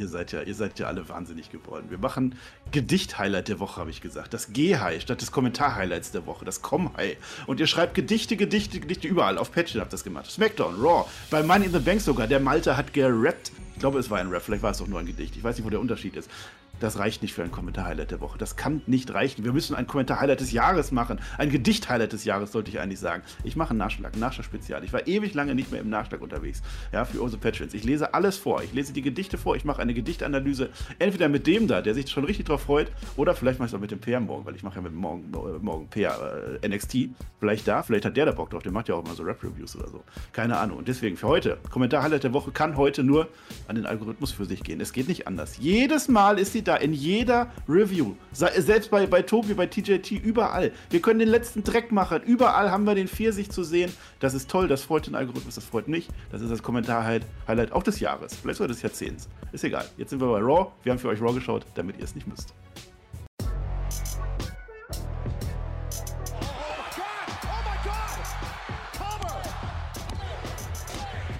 Ihr seid ja, ihr seid ja alle wahnsinnig geworden. Wir machen Gedicht-Highlight der Woche, habe ich gesagt. Das G-High statt des Kommentar-Highlights der Woche. Das Com-High. Und ihr schreibt Gedichte, Gedichte, Gedichte überall. Auf Patreon habt ihr das gemacht. Smackdown, Raw. Bei Money in the Bank sogar. Der Malte hat gerappt. Ich glaube, es war ein Rap. Vielleicht war es auch nur ein Gedicht. Ich weiß nicht, wo der Unterschied ist. Das reicht nicht für ein Kommentar-Highlight der Woche. Das kann nicht reichen. Wir müssen ein Kommentar-Highlight des Jahres machen. Ein Gedicht-Highlight des Jahres, sollte ich eigentlich sagen. Ich mache einen Nachschlag, ein Nachschlag-Spezial. Ich war ewig lange nicht mehr im Nachschlag unterwegs. Ja, für unsere Patrons. Ich lese alles vor. Ich lese die Gedichte vor. Ich mache eine Gedichtanalyse. Entweder mit dem da, der sich schon richtig drauf freut, oder vielleicht mache ich es auch mit dem PR morgen, weil ich mache ja mit morgen, morgen PR äh, NXT. Vielleicht da, vielleicht hat der da Bock drauf. Der macht ja auch immer so Rap-Reviews oder so. Keine Ahnung. Und deswegen für heute, Kommentar-Highlight der Woche kann heute nur an den Algorithmus für sich gehen. Es geht nicht anders. Jedes Mal ist sie da, in jeder Review. Selbst bei, bei Tobi, bei TJT, überall. Wir können den letzten Dreck machen. Überall haben wir den Pfirsich zu sehen. Das ist toll, das freut den Algorithmus, das freut mich. Das ist das Kommentar-Highlight auch des Jahres. Vielleicht sogar des Jahrzehnts. Ist egal. Jetzt sind wir bei Raw. Wir haben für euch Raw geschaut, damit ihr es nicht müsst.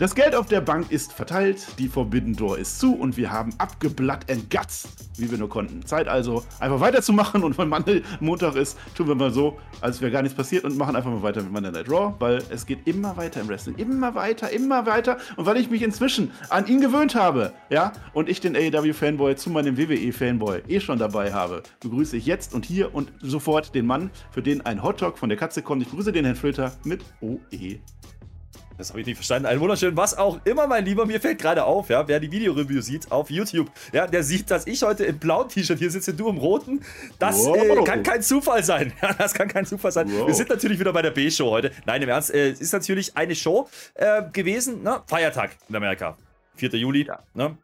Das Geld auf der Bank ist verteilt, die Forbidden Door ist zu und wir haben abgeblatt and guts, wie wir nur konnten. Zeit also, einfach weiterzumachen und wenn Monday Montag ist, tun wir mal so, als wäre gar nichts passiert und machen einfach mal weiter mit Monday Night Raw, weil es geht immer weiter im Wrestling. Immer weiter, immer weiter. Und weil ich mich inzwischen an ihn gewöhnt habe, ja, und ich den AEW-Fanboy zu meinem WWE-Fanboy eh schon dabei habe, begrüße ich jetzt und hier und sofort den Mann, für den ein Hotdog von der Katze kommt. Ich begrüße den Herrn Filter mit OE. Das habe ich nicht verstanden. Ein wunderschön, was auch immer, mein Lieber. Mir fällt gerade auf, ja, wer die Videoreview sieht auf YouTube, ja, der sieht, dass ich heute im blauen T-Shirt hier sitze, du im roten. Das äh, kann kein Zufall sein. Ja, das kann kein Zufall sein. Wow. Wir sind natürlich wieder bei der B-Show heute. Nein, im Ernst, äh, es ist natürlich eine Show äh, gewesen, ne? Feiertag in Amerika. 4. Juli, ja. ne?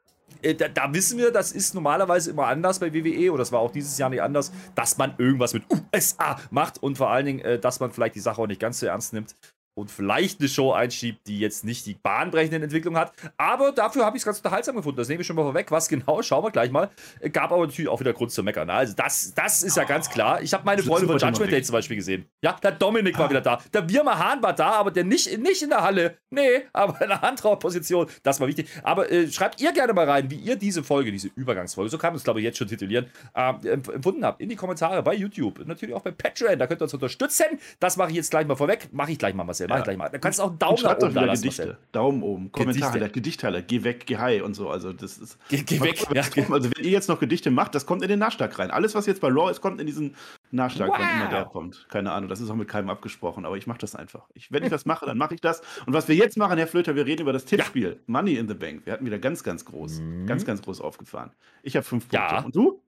Äh, da, da, wissen wir, das ist normalerweise immer anders bei WWE oder das war auch dieses Jahr nicht anders, dass man irgendwas mit USA macht und vor allen Dingen, äh, dass man vielleicht die Sache auch nicht ganz so ernst nimmt und vielleicht eine Show einschiebt, die jetzt nicht die bahnbrechenden Entwicklungen hat. Aber dafür habe ich es ganz unterhaltsam gefunden. Das nehme ich schon mal vorweg. Was genau, schauen wir gleich mal. Gab aber natürlich auch wieder Grund zu meckern. Also das, das ist ja ganz klar. Ich habe meine Freunde von Judgment Day zum Beispiel gesehen. Ja, der Dominik war wieder da. Der Birma Hahn war da, aber der nicht, nicht in der Halle. Nee, aber in einer Handtrauerposition. Das war wichtig. Aber äh, schreibt ihr gerne mal rein, wie ihr diese Folge, diese Übergangsfolge, so kann man es glaube ich jetzt schon titulieren, äh, empfunden habt. In die Kommentare bei YouTube. Natürlich auch bei Patreon. Da könnt ihr uns unterstützen. Das mache ich jetzt gleich mal vorweg. Mache ich gleich mal, Marcel. Mach ja. gleich mal. Da kannst du auch einen Daumen nach oben da lassen, Gedichte. Marcel. Daumen oben, Kommentare, Gedichtteile, geh weg, geh high und so. Also das ist. Geh, geh weg. Ja, also wenn ihr jetzt noch Gedichte macht, das kommt in den Nachschlag rein. Alles, was jetzt bei Raw ist, kommt in diesen Nachschlag, wow. wann immer der kommt. Keine Ahnung, das ist auch mit keinem abgesprochen, aber ich mache das einfach. Ich, wenn ich das mache, dann mache ich das. Und was wir jetzt machen, Herr Flöter, wir reden über das Tippspiel. Ja. Money in the Bank. Wir hatten wieder ganz, ganz groß, mhm. ganz, ganz groß aufgefahren. Ich habe fünf Punkte. Ja. Und du?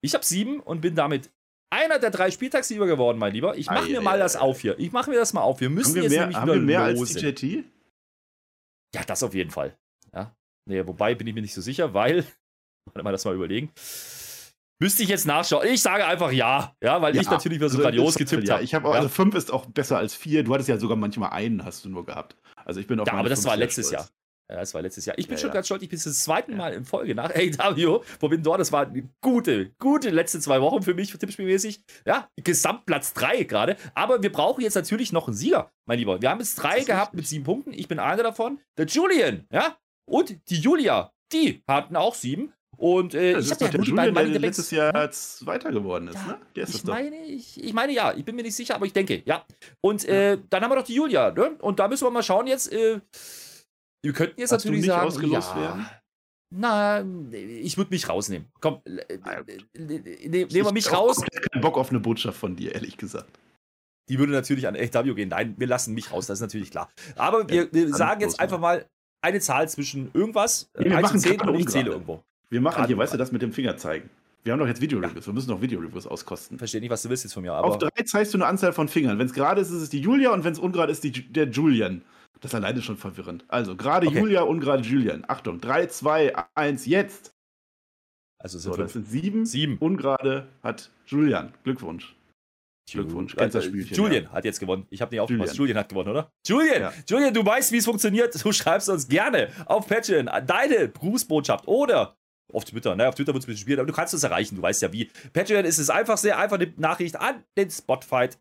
Ich habe sieben und bin damit einer der drei Spieltagssieger geworden, mein Lieber. Ich mache mir mal das auf hier. Ich mache mir das mal auf. Wir müssen wir jetzt mehr, nämlich haben wir mehr los. als TJT? Ja, das auf jeden Fall. Ja. Nee, wobei bin ich mir nicht so sicher, weil. Warte mal, das mal überlegen. Müsste ich jetzt nachschauen. Ich sage einfach ja. Ja, weil ja, ich natürlich wieder so also grandios getippt ja, habe. Ich habe ja. also fünf ist auch besser als vier. Du hattest ja sogar manchmal einen, hast du nur gehabt. Also ich bin auf Ja, aber das war letztes. Jahr. Ja, das war letztes Jahr. Ich bin ja, schon ja. ganz stolz, ich bin das zweite Mal in Folge nach AEW Forbidden Door. Das waren gute, gute letzte zwei Wochen für mich, tippspielmäßig. Ja, Gesamtplatz drei gerade. Aber wir brauchen jetzt natürlich noch einen Sieger, mein Lieber. Wir haben jetzt drei gehabt richtig. mit sieben Punkten. Ich bin einer davon. Der Julian, ja. Und die Julia, die hatten auch sieben. Und äh, das ich habe ja der Julian, der letztes Jahr als Weiter geworden ist, ja, ne? Der ist ich, meine, ich, ich meine ja, ich bin mir nicht sicher, aber ich denke, ja. Und äh, dann haben wir doch die Julia, ne? Und da müssen wir mal schauen jetzt. Äh, wir könnten jetzt Hast natürlich du nicht sagen, ausgelost ja, werden? Na, ich würde mich rausnehmen. Komm, Ah, ne, nehmen wir mich raus. Ich habe keinen Bock auf eine Botschaft von dir, ehrlich gesagt. Die würde natürlich an AW gehen. Nein, wir lassen mich raus, das ist natürlich klar. Aber wir, wir sagen jetzt einfach mal eine Zahl zwischen irgendwas, Nee, wir 1 machen und 10 gerade und ich zähle irgendwo. Wir machen hier, weißt du, das mit dem Finger zeigen. Wir haben doch jetzt Videoreviews. Wir müssen noch Videoreviews auskosten. Verstehe nicht, was du willst jetzt von mir, Auf aber drei zeigst du eine Anzahl von Fingern. Wenn es gerade ist, ist es die Julia und wenn es ungerade ist, die, der Julian. Das ist alleine schon verwirrend. Also, gerade Okay. Julia, ungerade Julian. Achtung, 3, 2, 1, jetzt. also So, sind das fünf. sind sieben. sieben. Ungerade hat Julian. Glückwunsch. Glückwunsch. Kennst das Spielchen, Julian ja. hat jetzt gewonnen. Ich habe nicht aufgepasst. Julian. Julian hat gewonnen, oder? Julian, Ja. Julian, du weißt, wie es funktioniert. Du schreibst uns gerne auf Patreon deine Grußbotschaft oder auf Twitter. Ne, auf Twitter wird es ein bisschen schwierig, aber du kannst uns erreichen. Du weißt ja wie. Patreon ist es einfach sehr einfach eine Nachricht an den Spotfight.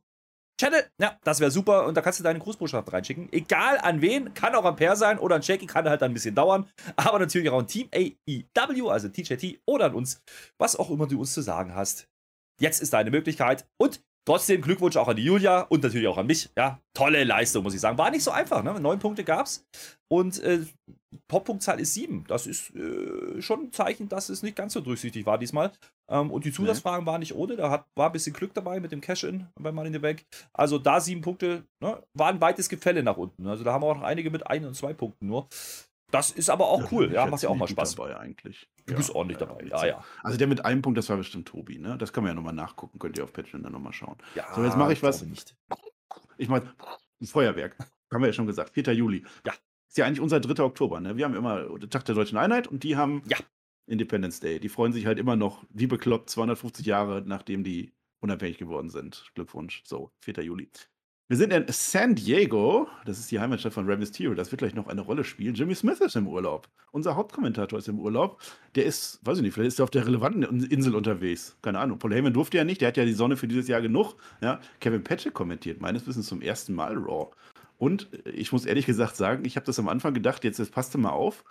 Channel, ja, das wäre super. Und da kannst du deine Grußbotschaft reinschicken. Egal an wen, kann auch ein Pair sein oder ein Shaky, kann halt ein bisschen dauern. Aber natürlich auch an Team AEW, also TJT oder an uns, was auch immer du uns zu sagen hast. Jetzt ist deine Möglichkeit. Und trotzdem Glückwunsch auch an die Julia und natürlich auch an mich. Ja, tolle Leistung, muss ich sagen. War nicht so einfach, ne? Neun Punkte gab's. Und äh, Pop-Punktzahl ist sieben. Das ist äh, schon ein Zeichen, dass es nicht ganz so durchsichtig war diesmal. Ähm, und die Zusatzfragen waren nicht ohne. Da hat, war ein bisschen Glück dabei mit dem Cash-In bei Money in the Bank. Also da sieben Punkte, ne, war ein weites Gefälle nach unten. Also da haben wir auch noch einige mit ein und zwei Punkten nur. Das ist aber auch cool, ja, macht ja auch mal Spaß. dabei eigentlich. Du bist ordentlich dabei, ja, ja. Also der mit einem Punkt, das war bestimmt Tobi, ne? Das kann man ja nochmal nachgucken, könnt ihr auf Patreon dann nochmal schauen. Ja, So, jetzt mache ich was. Nicht. Ich meine, ein Feuerwerk. Haben wir ja schon gesagt. 4. Juli. Ja. Ist ja eigentlich unser 3. Oktober, ne? Wir haben immer den Tag der Deutschen Einheit und die haben Ja. Independence Day. Die freuen sich halt immer noch, wie bekloppt, 250 Jahre, nachdem die unabhängig geworden sind. Glückwunsch. So, 4. Juli. Wir sind in San Diego. Das ist die Heimatstadt von Rey Mysterio. Das wird gleich noch eine Rolle spielen. Jimmy Smith ist im Urlaub. Unser Hauptkommentator ist im Urlaub. Der ist, weiß ich nicht, vielleicht ist er auf der relevanten Insel unterwegs. Keine Ahnung. Paul Heyman durfte ja nicht. Der hat ja die Sonne für dieses Jahr genug. Ja. Kevin Patrick kommentiert meines Wissens zum ersten Mal Raw. Und äh, ich muss ehrlich gesagt sagen, ich habe das am Anfang gedacht, jetzt, jetzt passte mal auf.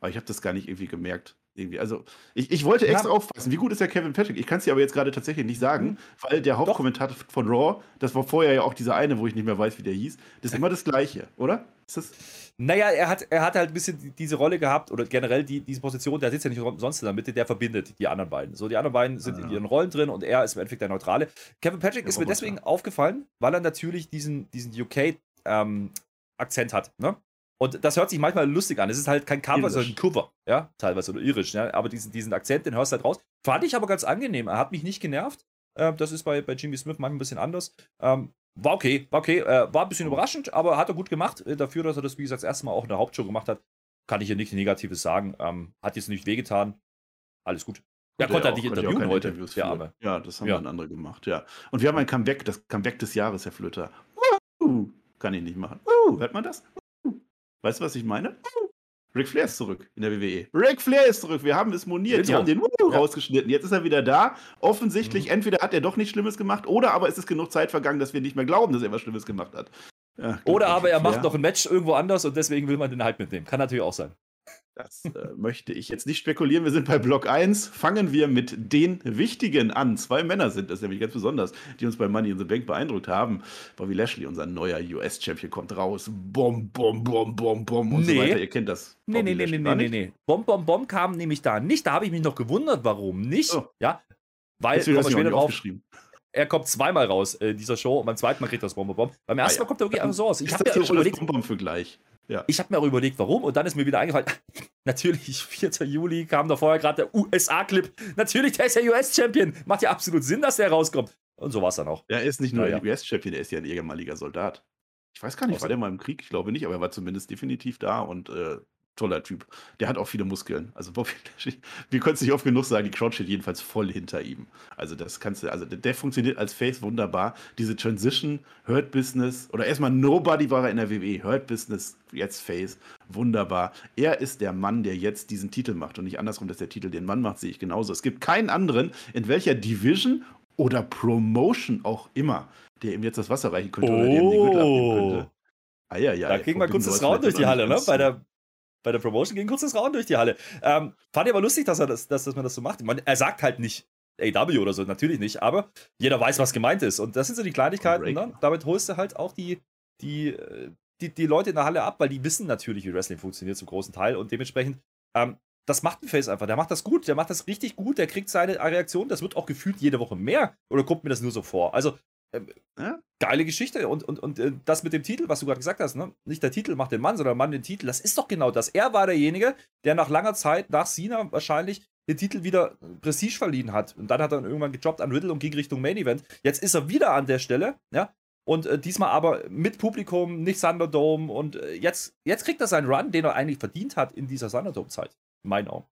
Aber ich habe das gar nicht irgendwie gemerkt. Irgendwie. Also, ich, ich wollte extra Ja. aufpassen. Wie gut ist der Kevin Patrick? Ich kann es dir aber jetzt gerade tatsächlich nicht sagen, Mhm. weil der Hauptkommentator von Raw, das war vorher ja auch dieser eine, wo ich nicht mehr weiß, wie der hieß, das ist immer das Gleiche, oder? Ist das, Naja, er hat, er hat halt ein bisschen die- diese Rolle gehabt oder generell die, diese Position, der sitzt ja nicht umsonst in der Mitte, der verbindet die anderen beiden. So, die anderen beiden sind in Ah. ihren Rollen drin und er ist im Endeffekt der Neutrale. Kevin Patrick Der ist mir deswegen aufgefallen, weil er natürlich diesen, diesen UK-Akzent hat. Ne? Und das hört sich manchmal lustig an. Es ist halt kein Cover, sondern ein Cover, ja, teilweise oder irisch, ja. Aber diesen, diesen Akzent, den hörst du halt raus. Fand ich aber ganz angenehm. Er hat mich nicht genervt. Äh, das ist bei, bei Jimmy Smith manchmal ein bisschen anders. Ähm, war okay, war okay. Äh, war ein bisschen überraschend, aber hat er gut gemacht. Äh, dafür, dass er das, wie gesagt, das erste Mal auch in der Hauptshow gemacht hat, kann ich hier nichts Negatives sagen. Ähm, hat jetzt nicht wehgetan. Alles gut. Er konnte ja auch interviewen heute, Interviews. Arme. Ja, das haben Ja. dann andere gemacht, ja. Und wir haben ein Comeback, das Comeback des Jahres, Herr Flöter. Kann ich nicht machen. Uh, hört man das? Uh. Weißt du, was ich meine? Uh. Ric Flair ist zurück in der WWE. Ric Flair ist zurück. Wir haben es moniert. Die Intro. haben den uh, Ja. Mhm. rausgeschnitten. Jetzt ist er wieder da. Offensichtlich, entweder hat er doch nichts Schlimmes gemacht oder aber es ist genug Zeit vergangen, dass wir nicht mehr glauben, dass er was Schlimmes gemacht hat. Ja, Oder aber er macht noch ein Match irgendwo anders und deswegen will man den Hype mitnehmen. Kann natürlich auch sein. Das äh, möchte ich jetzt nicht spekulieren. Wir sind bei Block 1. Fangen wir mit den Wichtigen an. Zwei Männer sind das nämlich ganz besonders, die uns bei Money in the Bank beeindruckt haben. Bobby Lashley, unser neuer US-Champion, kommt raus. Bom, bom, bom, bom, bom und so Nee. weiter. Ihr kennt das. Nee, Bobby nee, nee, nee, nee, nee. Bom, Bom, Bom kam nämlich da nicht. Da habe ich mich noch gewundert, warum nicht. Oh. Ja, weil, kommen wir später drauf, aufgeschrieben. er kommt zweimal raus äh, in dieser Show und beim zweiten Mal kriegt er das Bom, Bom, Bom. Beim ersten Ah, ja. Mal kommt er wirklich einfach so aus. Ich habe hier schon überlegt, Bom für gleich? Ja. ich habe mir auch überlegt, warum und dann ist mir wieder eingefallen, natürlich, 4. Juli kam da vorher gerade der USA-Clip. Natürlich, der ist ja US-Champion. Macht ja absolut Sinn, dass der rauskommt. Und so war es dann auch. Er ist nicht nur Ja, ein US-Champion, er ist ja ein ehemaliger Soldat. Ich weiß gar nicht, war der mal im Krieg? Ich glaube nicht, aber er war zumindest definitiv da und äh, toller Typ. Der hat auch viele Muskeln. Also Bobby Lashley, wir können es nicht oft genug sagen, die Crowd steht jedenfalls voll hinter ihm. Also das kannst du, also der, funktioniert als Face wunderbar. Diese Transition, Hurt Business, oder erstmal Nobody war er in der WWE, Hurt Business, jetzt Face, wunderbar. Er ist der Mann, der jetzt diesen Titel macht und nicht andersrum, dass der Titel den Mann macht, sehe ich genauso. Es gibt keinen anderen, in welcher Division oder Promotion auch immer, der ihm jetzt das Wasser reichen könnte oder der ihm den Gürtel abnehmen könnte. Ah, ja, ja. da ging mal kurz das Rauen durch die Halle, ne? Bei der, bei der Promotion ging kurz das Rauen durch die Halle. Ähm, fand ich aber lustig, dass, er das, dass, dass man das so macht. Man, er sagt halt nicht AW oder so, natürlich nicht, aber jeder weiß, was gemeint ist. Und das sind so die Kleinigkeiten. Ne? Damit holst du halt auch die, die, äh, die, die Leute in der Halle ab, weil die wissen natürlich, wie Wrestling funktioniert zum großen Teil. Und dementsprechend, ähm, das macht ein Face einfach. Der macht das gut, der macht das richtig gut, der kriegt seine Reaktion. Das wird auch gefühlt jede Woche mehr. Oder kommt mir das nur so vor? Also, ähm, Ja. geile Geschichte. Und, und, und äh, das mit dem Titel, was du gerade gesagt hast, ne? nicht der Titel macht den Mann, sondern der Mann den Titel, das ist doch genau das. Er war derjenige, der nach langer Zeit, nach Cena wahrscheinlich, den Titel wieder Prestige verliehen hat. Und dann hat er dann irgendwann gejobbt an Riddle und ging Richtung Main Event. Jetzt ist er wieder an der Stelle, ja. Und äh, diesmal aber mit Publikum, nicht Thunderdome. Und äh, jetzt, jetzt kriegt er seinen Run, den er eigentlich verdient hat in dieser Thunderdome-Zeit. In meinen Augen.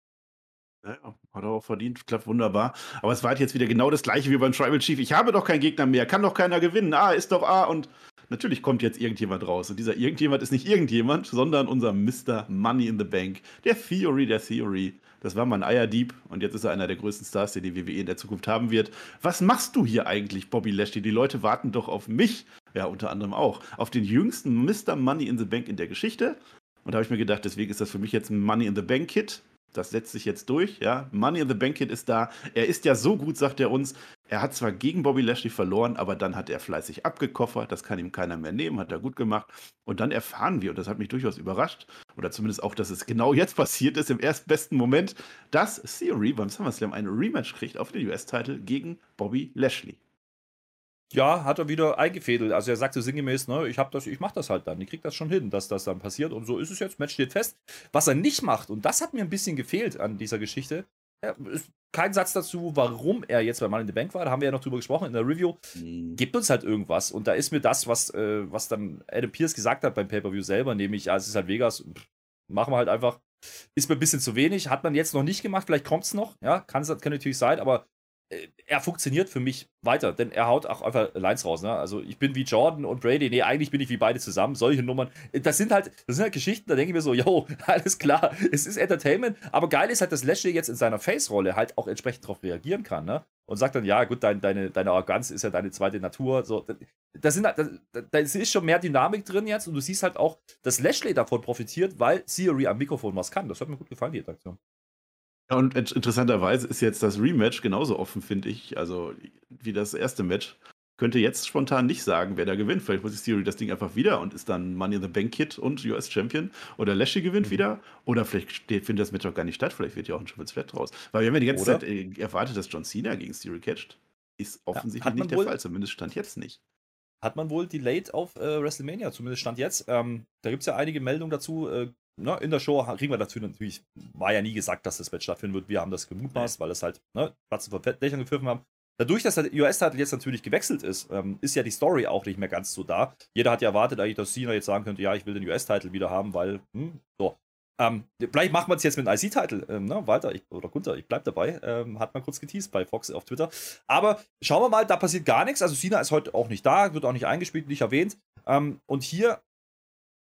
Ja, hat er auch verdient, klappt wunderbar. Aber es war halt jetzt wieder genau das gleiche wie beim Tribal Chief. Ich habe doch keinen Gegner mehr, kann doch keiner gewinnen. Ah, ist doch A. Und natürlich kommt jetzt irgendjemand raus. Und dieser irgendjemand ist nicht irgendjemand, sondern unser Mr. Money in the Bank. Der Theory der Theory. Das war mal ein Eierdieb und jetzt ist er einer der größten Stars, den die WWE in der Zukunft haben wird. Was machst du hier eigentlich, Bobby Lashley? Die Leute warten doch auf mich. Ja, unter anderem auch. Auf den jüngsten Mr. Money in the Bank in der Geschichte. Und da habe ich mir gedacht, deswegen ist das für mich jetzt ein Money in the Bank Kit. Das setzt sich jetzt durch, ja. Money in the Bank Kid ist da. Er ist ja so gut, sagt er uns. Er hat zwar gegen Bobby Lashley verloren, aber dann hat er fleißig abgekoffert. Das kann ihm keiner mehr nehmen, hat er gut gemacht. Und dann erfahren wir, und das hat mich durchaus überrascht, oder zumindest auch, dass es genau jetzt passiert ist, im erstbesten Moment, dass Theory beim SummerSlam ein Rematch kriegt auf den US-Titel gegen Bobby Lashley. Ja, hat er wieder eingefädelt. Also er sagte sinngemäß, ne, ich hab das, ich mach das halt dann. Ich krieg das schon hin, dass das dann passiert. Und so ist es jetzt. Match steht fest. Was er nicht macht, und das hat mir ein bisschen gefehlt an dieser Geschichte, ja, kein Satz dazu, warum er jetzt bei Mann in the Bank war. Da haben wir ja noch drüber gesprochen in der Review. Mhm. Gibt uns halt irgendwas. Und da ist mir das, was, äh, was dann Adam Pierce gesagt hat beim Pay-Per-View selber, nämlich, ja, es ist halt Vegas, pff, machen wir halt einfach. Ist mir ein bisschen zu wenig. Hat man jetzt noch nicht gemacht. Vielleicht kommt es noch. Ja, kann, kann natürlich sein. Aber äh, er funktioniert für mich weiter, denn er haut auch einfach Lines raus. Ne? Also ich bin wie Jordan und Brady. Nee, eigentlich bin ich wie beide zusammen. Solche Nummern. Das sind halt, das sind halt Geschichten, da denke ich mir so, yo, alles klar, es ist Entertainment. Aber geil ist halt, dass Lashley jetzt in seiner Face-Rolle halt auch entsprechend darauf reagieren kann. Ne? Und sagt dann, ja, gut, dein, deine, deine Arroganz ist ja deine zweite Natur. So, da, sind, da, da ist schon mehr Dynamik drin jetzt und du siehst halt auch, dass Lashley davon profitiert, weil Theory am Mikrofon was kann. Das hat mir gut gefallen, die Interaktion. Ja, und interessanterweise ist jetzt das Rematch genauso offen, finde ich. Also wie das erste Match. Könnte jetzt spontan nicht sagen, wer da gewinnt. Vielleicht muss Theory das Ding einfach wieder und ist dann Money in the Bank Kid und US Champion. Oder Lashley gewinnt mhm. wieder. Oder vielleicht steht, findet das Match auch gar nicht statt. Vielleicht wird ja auch ein Triple Threat draus. Weil wir haben ja die ganze Oder? Zeit äh, erwartet, dass John Cena gegen Theory catcht. Ist offensichtlich ja, nicht der Fall. Zumindest stand jetzt nicht hat man wohl delayed auf äh, WrestleMania, zumindest stand jetzt. Ähm, da gibt es ja einige Meldungen dazu. Äh, ne, in der Show kriegen wir dazu natürlich, war ja nie gesagt, dass das Match stattfinden wird. Wir haben das gemutmaßt, weil es halt ne, Platzen von Dächern gepfiffen haben. Dadurch, dass der US-Titel jetzt natürlich gewechselt ist, ähm, ist ja die Story auch nicht mehr ganz so da. Jeder hat ja erwartet, eigentlich, dass Cena jetzt sagen könnte, ja, ich will den US-Titel wieder haben, weil, hm, so. Ähm, vielleicht macht man es jetzt mit einem IC-Titel, ähm, ne? Walter ich, oder Gunther, ich bleib dabei, ähm, hat man kurz geteased bei Fox auf Twitter. Aber schauen wir mal, da passiert gar nichts. Also Cena ist heute auch nicht da, wird auch nicht eingespielt, nicht erwähnt. Ähm, und hier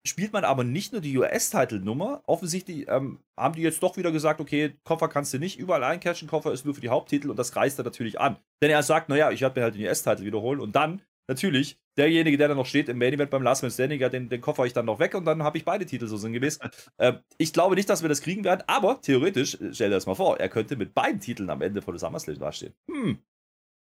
spielt man aber nicht nur die US-Titelnummer. Offensichtlich ähm, haben die jetzt doch wieder gesagt, okay, Koffer kannst du nicht überall eincashen, Koffer ist nur für die Haupttitel und das reißt er natürlich an. Denn er sagt, naja, ich werde mir halt den US-Titel wiederholen und dann, natürlich, derjenige, der dann noch steht im Main Event beim Last Man Standing, ja, den, den Koffer ich dann noch weg und dann habe ich beide Titel so sinngemäß. äh, ich glaube nicht, dass wir das kriegen werden, aber theoretisch, äh, stell dir das mal vor, er könnte mit beiden Titeln am Ende von der SummerSlam dastehen. Hm.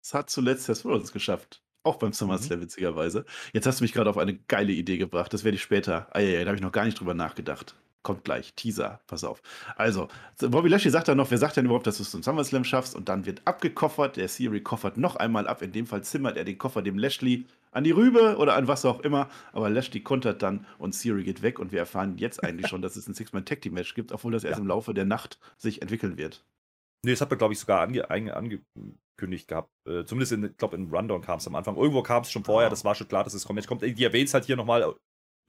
Das hat zuletzt Seth Rollins geschafft. Auch beim SummerSlam, mhm. witzigerweise. Jetzt hast du mich gerade auf eine geile Idee gebracht. Das werde ich später. Ah, ja, ja, da habe ich noch gar nicht drüber nachgedacht. Kommt gleich. Teaser. Pass auf. Also, Bobby Lashley sagt dann noch, wer sagt denn überhaupt, dass du es zum SummerSlam schaffst? Und dann wird abgekoffert. Der Theory koffert noch einmal ab. In dem Fall zimmert er den Koffer dem Lashley an die Rübe oder an was auch immer. Aber Lashley kontert dann und Theory geht weg. Und wir erfahren jetzt eigentlich schon, dass es ein Six-Man-Tag-Team-Match gibt, obwohl das erst ja. im Laufe der Nacht sich entwickeln wird. Nee, das hat man, glaube ich, sogar ange, ange, angekündigt gehabt. Äh, zumindest, in, ich glaube, in Rundown kam es am Anfang. Irgendwo kam es schon vorher, ah. das war schon klar, dass es kommt. kommt. Die erwähnt es halt hier nochmal.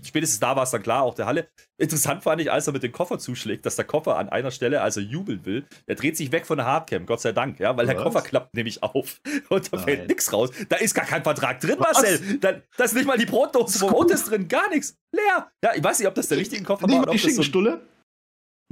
Spätestens da war es dann klar, auch der Halle. Interessant fand ich, als er mit dem Koffer zuschlägt, dass der Koffer an einer Stelle, als er jubeln will, der dreht sich weg von der Hardcam, Gott sei Dank, ja, weil Was? der Koffer klappt nämlich auf und da Nein. fällt nichts raus. Da ist gar kein Vertrag drin, Was? Marcel. Da, da ist nicht mal die Brotdose, wo Brot ist drin, gar nichts. Leer. Ja, ich weiß nicht, ob das der richtige Koffer nicht war. Oder ob die das so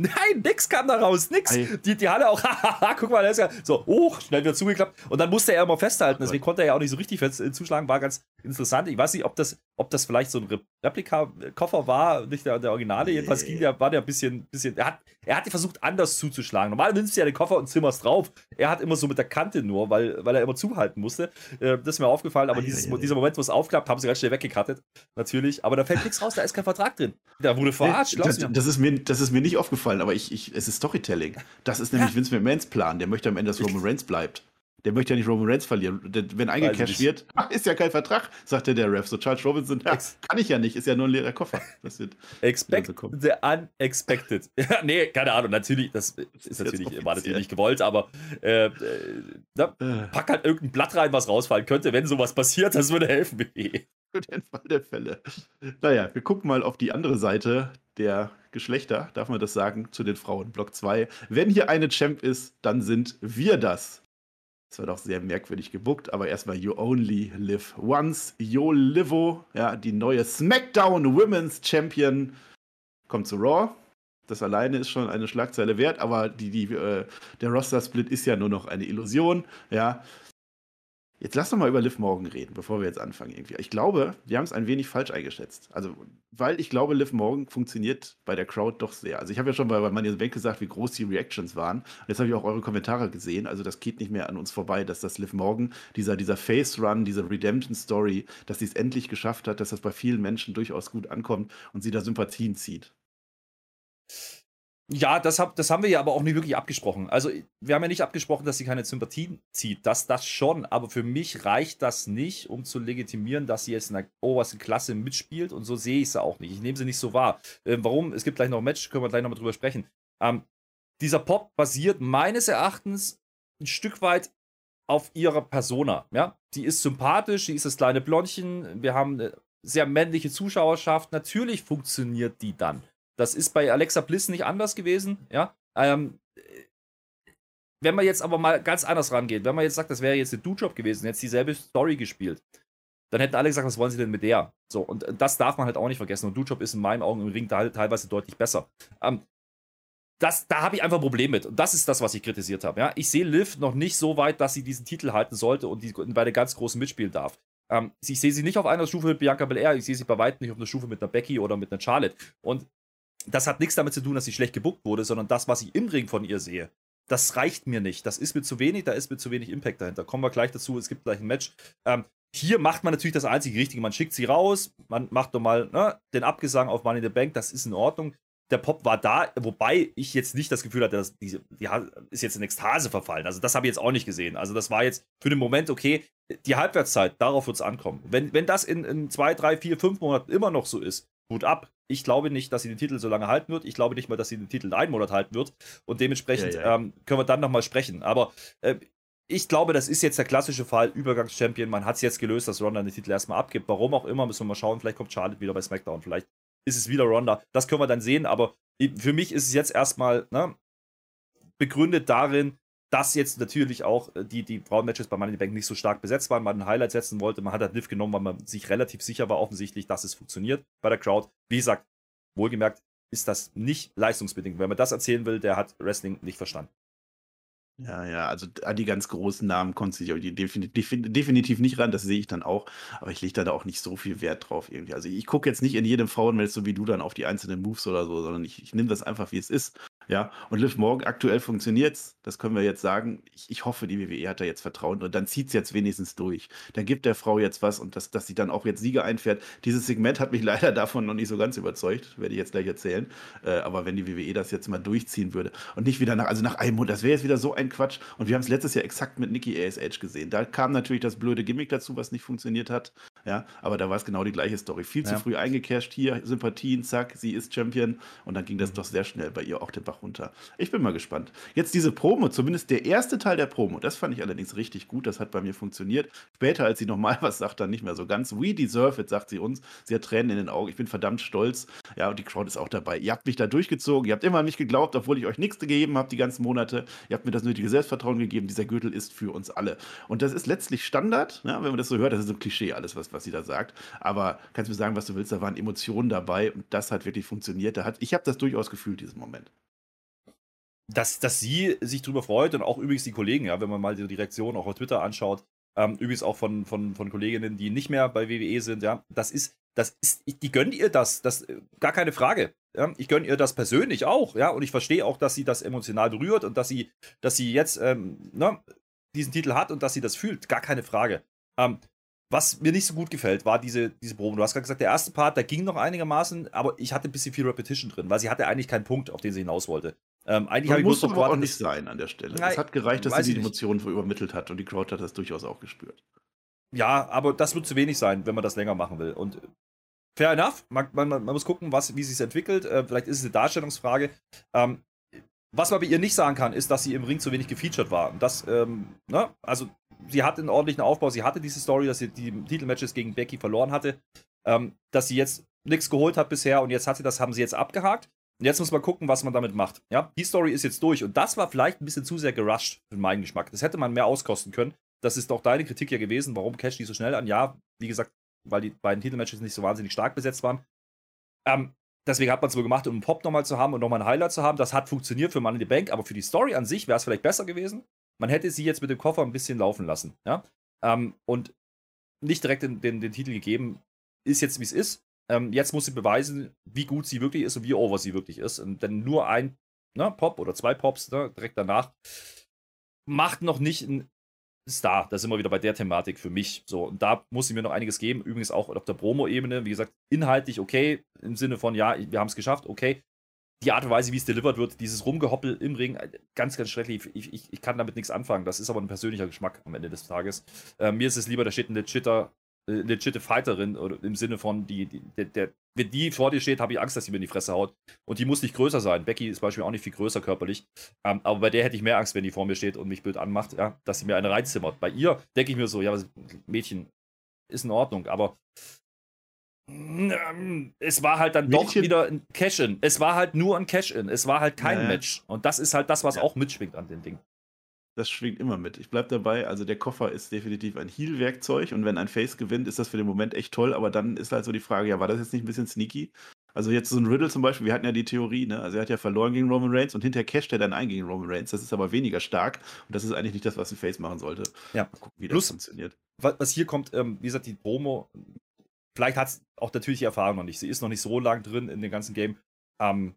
Nein, nix kam da raus, nix. Die, die Halle auch, hahaha, guck mal, der ist ja so hoch, schnell wieder zugeklappt. Und dann musste er immer festhalten, deswegen konnte er ja auch nicht so richtig fest äh, zuschlagen, war ganz interessant. Ich weiß nicht, ob das, ob das vielleicht so ein Replika-Koffer war, nicht der, der Originale. Jedenfalls ging der, war der ein bisschen, bisschen er, hat, er hat versucht, anders zuzuschlagen. Normal nimmst du ja den Koffer und zimmerst drauf. Er hat immer so mit der Kante nur, weil, weil er immer zuhalten musste. Äh, das ist mir aufgefallen, aber dieses, dieser Moment, wo es aufklappt, haben sie ganz schnell weggekattet, natürlich. Aber da fällt nichts raus, da ist kein Vertrag drin. Da wurde verarscht. Nee, das, das, ist mir, das ist mir nicht aufgefallen, aber ich, ich, es ist Storytelling. Das ist nämlich ja. Vince McMahons Plan. Der möchte am Ende, dass Roman Reigns bleibt. Der möchte ja nicht Roman Reigns verlieren. Wenn eingecashed wird, ist ja kein Vertrag, sagte der Ref. So Charles Robinson, ja, kann ich ja nicht, ist ja nur ein leerer Koffer. Das wird Expect the unexpected. nee, keine Ahnung, natürlich, das ist natürlich, war natürlich nicht gewollt, aber äh, äh, na, äh. pack halt irgendein Blatt rein, was rausfallen könnte, wenn sowas passiert, das würde helfen. Für den Fall der Fälle. Naja, wir gucken mal auf die andere Seite der Geschlechter, darf man das sagen, zu den Frauen. Block 2. Wenn hier eine Champ ist, dann sind wir das. Das war doch sehr merkwürdig gebuckt, aber erstmal You Only Live Once. Yo Livo, ja, die neue SmackDown Women's Champion, kommt zu Raw. Das alleine ist schon eine Schlagzeile wert, aber die, die, äh, der Roster-Split ist ja nur noch eine Illusion. Ja, Jetzt lass doch mal über Liv Morgan reden, bevor wir jetzt anfangen irgendwie. Ich glaube, wir haben es ein wenig falsch eingeschätzt. Also, weil ich glaube, Liv Morgan funktioniert bei der Crowd doch sehr. Also ich habe ja schon bei, bei Money Bank gesagt, wie groß die Reactions waren. Und jetzt habe ich auch eure Kommentare gesehen. Also das geht nicht mehr an uns vorbei, dass das Liv Morgan, dieser, dieser Face-Run, diese Redemption-Story, dass sie es endlich geschafft hat, dass das bei vielen Menschen durchaus gut ankommt und sie da Sympathien zieht. Ja, das, hab, das haben wir ja aber auch nicht wirklich abgesprochen. Also, wir haben ja nicht abgesprochen, dass sie keine Sympathien zieht. Das, das schon, aber für mich reicht das nicht, um zu legitimieren, dass sie jetzt in der obersten Klasse mitspielt und so sehe ich sie auch nicht. Ich nehme sie nicht so wahr. Ähm, warum? Es gibt gleich noch ein Match, können wir gleich nochmal drüber sprechen. Ähm, dieser Pop basiert meines Erachtens ein Stück weit auf ihrer Persona. Ja? Die ist sympathisch, sie ist das kleine Blondchen, wir haben eine sehr männliche Zuschauerschaft. Natürlich funktioniert die dann. Das ist bei Alexa Bliss nicht anders gewesen, ja. Ähm, wenn man jetzt aber mal ganz anders rangeht, wenn man jetzt sagt, das wäre jetzt ein Do-Job gewesen, jetzt dieselbe Story gespielt, dann hätten alle gesagt, was wollen sie denn mit der? So, und das darf man halt auch nicht vergessen. Und Do-Job ist in meinen Augen im Ring teilweise deutlich besser. Ähm, das, da habe ich einfach ein Problem mit. Und das ist das, was ich kritisiert habe. Ja? Ich sehe Liv noch nicht so weit, dass sie diesen Titel halten sollte und die, bei der ganz großen mitspielen darf. Ähm, ich sehe sie nicht auf einer Stufe mit Bianca Belair, ich sehe sie bei weitem nicht auf einer Stufe mit einer Becky oder mit einer Charlotte. Und das hat nichts damit zu tun, dass sie schlecht gebuckt wurde, sondern das, was ich im Ring von ihr sehe, das reicht mir nicht. Das ist mir zu wenig, da ist mir zu wenig Impact dahinter. Kommen wir gleich dazu, es gibt gleich ein Match. Ähm, hier macht man natürlich das einzige Richtige. Man schickt sie raus, man macht nochmal ne, den Abgesang auf Money in the Bank, das ist in Ordnung. Der Pop war da, wobei ich jetzt nicht das Gefühl hatte, dass die, die ist jetzt in Ekstase verfallen. Also das habe ich jetzt auch nicht gesehen. Also das war jetzt für den Moment okay. Die Halbwertszeit, darauf wird es ankommen. Wenn, wenn das in, in zwei, drei, vier, fünf Monaten immer noch so ist, gut ab. Ich glaube nicht, dass sie den Titel so lange halten wird. Ich glaube nicht mal, dass sie den Titel einen Monat halten wird. Und dementsprechend ja, ja. Ähm, können wir dann nochmal sprechen. Aber äh, ich glaube, das ist jetzt der klassische Fall, Übergangschampion. Man hat es jetzt gelöst, dass Ronda den Titel erstmal abgibt. Warum auch immer, müssen wir mal schauen. Vielleicht kommt Charlotte wieder bei SmackDown. Vielleicht ist es wieder Ronda. Das können wir dann sehen. Aber für mich ist es jetzt erstmal ne, begründet darin, dass jetzt natürlich auch äh, die, die Frauenmatches bei Money Bank nicht so stark besetzt waren, man ein Highlight setzen wollte. Man hat halt Liv genommen, weil man sich relativ sicher war, offensichtlich, dass es funktioniert bei der Crowd. Wie gesagt, wohlgemerkt ist das nicht leistungsbedingt. Wenn man das erzählen will, der hat Wrestling nicht verstanden. Ja, ja, also an die ganz großen Namen kommt sich definitiv, definitiv nicht ran, das sehe ich dann auch. Aber ich lege da auch nicht so viel Wert drauf irgendwie. Also ich gucke jetzt nicht in jedem Frauenmatch so wie du dann auf die einzelnen Moves oder so, sondern ich, ich nehme das einfach, wie es ist. Ja, und Liv Morgan aktuell funktioniert's. Das können wir jetzt sagen. Ich, ich hoffe, die WWE hat da jetzt Vertrauen und dann zieht's jetzt wenigstens durch. Dann gibt der Frau jetzt was und das, dass sie dann auch jetzt Sieger einfährt. Dieses Segment hat mich leider davon noch nicht so ganz überzeugt, werde ich jetzt gleich erzählen. Äh, aber wenn die WWE das jetzt mal durchziehen würde und nicht wieder nach, also nach einem Monat, das wäre jetzt wieder so ein Quatsch. Und wir haben es letztes Jahr exakt mit Nikki ASH gesehen. Da kam natürlich das blöde Gimmick dazu, was nicht funktioniert hat. Ja, aber da war es genau die gleiche Story. Viel ja. zu früh eingecasht, hier Sympathien, zack, sie ist Champion. Und dann ging das mhm. doch sehr schnell bei ihr auch den Bach runter. Ich bin mal gespannt. Jetzt diese Promo, zumindest der erste Teil der Promo, das fand ich allerdings richtig gut. Das hat bei mir funktioniert. Später, als sie nochmal was sagt, dann nicht mehr so ganz. We deserve it, sagt sie uns. Sie hat Tränen in den Augen. Ich bin verdammt stolz. Ja, und die Crowd ist auch dabei. Ihr habt mich da durchgezogen. Ihr habt immer an mich geglaubt, obwohl ich euch nichts gegeben habe die ganzen Monate. Ihr habt mir das nötige Selbstvertrauen gegeben. Dieser Gürtel ist für uns alle. Und das ist letztlich Standard, ja, wenn man das so hört. Das ist so ein Klischee, alles, was, was sie da sagt. Aber kannst du mir sagen, was du willst, da waren Emotionen dabei und das hat wirklich funktioniert. Da hat, ich habe das durchaus gefühlt, diesen Moment dass, dass sie sich darüber freut und auch übrigens die Kollegen, ja, wenn man mal die Reaktion auch auf Twitter anschaut, ähm, übrigens auch von, von, von Kolleginnen, die nicht mehr bei WWE sind, ja, das ist, das ist, die gönnen ihr das, das, äh, gar keine Frage. Ja, ich gönne ihr das persönlich auch, ja, und ich verstehe auch, dass sie das emotional berührt und dass sie, dass sie jetzt ähm, ne, diesen Titel hat und dass sie das fühlt, gar keine Frage. Ähm, was mir nicht so gut gefällt, war diese, diese Probe. Du hast gerade gesagt, der erste Part, der ging noch einigermaßen, aber ich hatte ein bisschen viel Repetition drin, weil sie hatte eigentlich keinen Punkt, auf den sie hinaus wollte. Ähm, eigentlich habe ich muss doch auch nicht sein an der Stelle. Nein, es hat gereicht, dass sie die Emotionen übermittelt hat und die Crowd hat das durchaus auch gespürt. Ja, aber das wird zu wenig sein, wenn man das länger machen will. Und fair enough. Man, man, man muss gucken, was, wie sich es entwickelt. Äh, vielleicht ist es eine Darstellungsfrage. Ähm, was man bei ihr nicht sagen kann, ist, dass sie im Ring zu wenig gefeatured war. Und das, ähm, ne? Also, sie hatte einen ordentlichen Aufbau. Sie hatte diese Story, dass sie die Titelmatches gegen Becky verloren hatte. Ähm, dass sie jetzt nichts geholt hat bisher und jetzt hat sie das, haben sie jetzt abgehakt. Und jetzt muss man gucken, was man damit macht. Ja, die Story ist jetzt durch und das war vielleicht ein bisschen zu sehr gerusht für meinen Geschmack. Das hätte man mehr auskosten können. Das ist auch deine Kritik ja gewesen, warum Cash nicht so schnell an. Ja, wie gesagt, weil die beiden Titelmatches nicht so wahnsinnig stark besetzt waren. Ähm, deswegen hat man es wohl gemacht, um einen Pop nochmal zu haben und nochmal ein Highlight zu haben. Das hat funktioniert für Money in the Bank, aber für die Story an sich wäre es vielleicht besser gewesen. Man hätte sie jetzt mit dem Koffer ein bisschen laufen lassen. Ja? Ähm, und nicht direkt den, den, den Titel gegeben. Ist jetzt, wie es ist. Ähm, jetzt muss sie beweisen, wie gut sie wirklich ist und wie over sie wirklich ist. Und denn nur ein ne, Pop oder zwei Pops ne, direkt danach macht noch nicht einen Star. Da sind wir wieder bei der Thematik für mich. So, und da muss ich mir noch einiges geben. Übrigens auch auf der Promo-Ebene. Wie gesagt, inhaltlich okay, im Sinne von, ja, wir haben es geschafft, okay. Die Art und Weise, wie es delivered wird, dieses Rumgehoppel im Ring, äh, ganz, ganz schrecklich. Ich, ich, ich kann damit nichts anfangen. Das ist aber ein persönlicher Geschmack am Ende des Tages. Äh, mir ist es lieber, da steht ein legitter äh, legitime Fighterin oder im Sinne von, die, die, der, der, wenn die vor dir steht, habe ich Angst, dass sie mir in die Fresse haut. Und die muss nicht größer sein. Becky ist beispielsweise auch nicht viel größer körperlich. Ähm, aber bei der hätte ich mehr Angst, wenn die vor mir steht und mich blöd anmacht, ja, dass sie mir eine reinzimmert. Bei ihr denke ich mir so, ja, Mädchen ist in Ordnung, aber es war halt dann Mädchen. doch wieder ein Cash-In. Es war halt nur ein Cash-In. Es war halt kein naja. Match. Und das ist halt das, was ja. auch mitschwingt an dem Ding das schwingt immer mit. Ich bleibe dabei, also der Koffer ist definitiv ein Heal-Werkzeug und wenn ein Face gewinnt, ist das für den Moment echt toll, aber dann ist halt so die Frage, ja, war das jetzt nicht ein bisschen sneaky? Also jetzt so ein Riddle zum Beispiel, wir hatten ja die Theorie, ne? also er hat ja verloren gegen Roman Reigns und hinterher casht er dann ein gegen Roman Reigns. Das ist aber weniger stark und das ist eigentlich nicht das, was ein Face machen sollte. Ja. Mal gucken, wie Plus, das funktioniert. Was hier kommt, ähm, wie gesagt, die Promo, vielleicht hat es auch natürlich die Erfahrung noch nicht. Sie ist noch nicht so lang drin in dem ganzen Game. Ähm,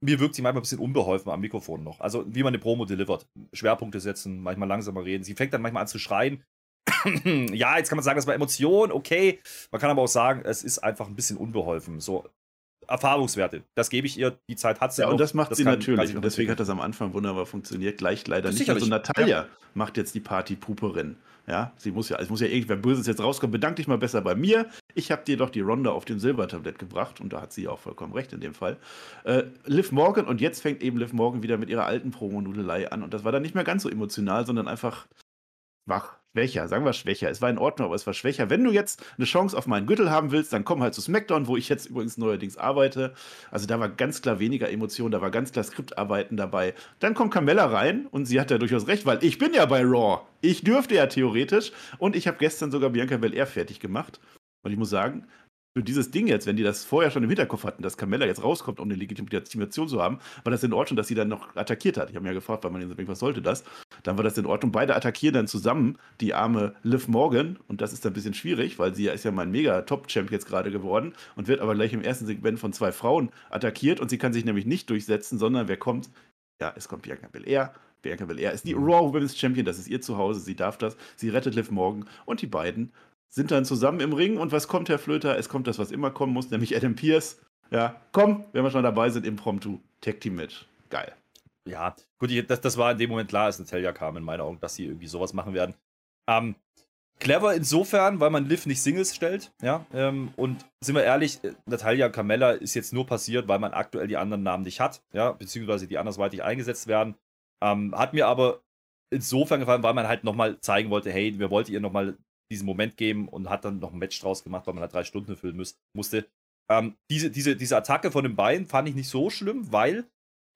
mir wirkt sie manchmal ein bisschen unbeholfen am Mikrofon noch. Also, wie man eine Promo delivert. Schwerpunkte setzen, manchmal langsamer reden. Sie fängt dann manchmal an zu schreien. ja, jetzt kann man sagen, das war Emotion, okay. Man kann aber auch sagen, es ist einfach ein bisschen unbeholfen. So, Erfahrungswerte. Das gebe ich ihr, die Zeit hat sie. Ja, und das macht das sie kann, natürlich. Und deswegen hat das am Anfang wunderbar funktioniert. Gleich leider nicht. Also Natalia ja. macht jetzt die Party-Puperin. Ja, sie muss ja, es muss ja irgendwer Böses jetzt rauskommen. Bedank dich mal besser bei mir. Ich habe dir doch die Ronda auf dem Silbertablett gebracht und da hat sie auch vollkommen recht in dem Fall. Äh, Liv Morgan und jetzt fängt eben Liv Morgan wieder mit ihrer alten Promo-Nudelei an und das war dann nicht mehr ganz so emotional, sondern einfach schwach, schwächer, sagen wir schwächer. Es war in Ordnung, aber es war schwächer. Wenn du jetzt eine Chance auf meinen Gürtel haben willst, dann komm halt zu SmackDown, wo ich jetzt übrigens neuerdings arbeite. Also da war ganz klar weniger Emotion, da war ganz klar Skriptarbeiten dabei. Dann kommt Carmella rein und sie hat ja durchaus recht, weil ich bin ja bei Raw. Ich dürfte ja theoretisch und ich habe gestern sogar Bianca Belair fertig gemacht. Und ich muss sagen, für dieses Ding jetzt, wenn die das vorher schon im Hinterkopf hatten, dass Carmella jetzt rauskommt, um eine Legitimation zu haben, war das in Ordnung, dass sie dann noch attackiert hat. Ich habe mir ja gefragt, weil man denkt, was sollte das? Dann war das in Ordnung. Beide attackieren dann zusammen die arme Liv Morgan und das ist dann ein bisschen schwierig, weil sie ist ja mein mega Top-Champ jetzt gerade geworden und wird aber gleich im ersten Segment von zwei Frauen attackiert und sie kann sich nämlich nicht durchsetzen, sondern wer kommt? Ja, es kommt Bianca Belair. Bianca Belair ist die Raw Women's Champion, das ist ihr Zuhause, sie darf das, sie rettet Liv Morgan und die beiden sind dann zusammen im Ring und was kommt, Herr Flöter? Es kommt das, was immer kommen muss, nämlich Adam Pierce. Ja, komm, wenn wir schon dabei sind, impromptu. Tag Team Match. Geil. Ja, gut, das, das war in dem Moment klar, als Natalia kam, in meinen Augen, dass sie irgendwie sowas machen werden. Ähm, clever insofern, weil man Liv nicht Singles stellt, ja. Ähm, und sind wir ehrlich, äh, Natalia Carmella ist jetzt nur passiert, weil man aktuell die anderen Namen nicht hat, ja, beziehungsweise die andersweitig eingesetzt werden. Ähm, hat mir aber insofern gefallen, weil man halt nochmal zeigen wollte, hey, wir wollten ihr nochmal diesen Moment geben und hat dann noch ein Match draus gemacht, weil man da drei Stunden füllen muss, musste. Ähm, diese, diese, diese Attacke von den beiden fand ich nicht so schlimm, weil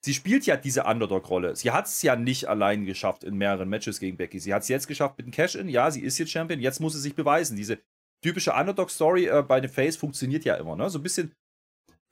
sie spielt ja diese Underdog-Rolle. Sie hat es ja nicht allein geschafft in mehreren Matches gegen Becky. Sie hat es jetzt geschafft mit dem Cash-In. Ja, sie ist jetzt Champion. Jetzt muss sie sich beweisen. Diese typische Underdog-Story äh, bei den Face funktioniert ja immer. Ne? So ein bisschen,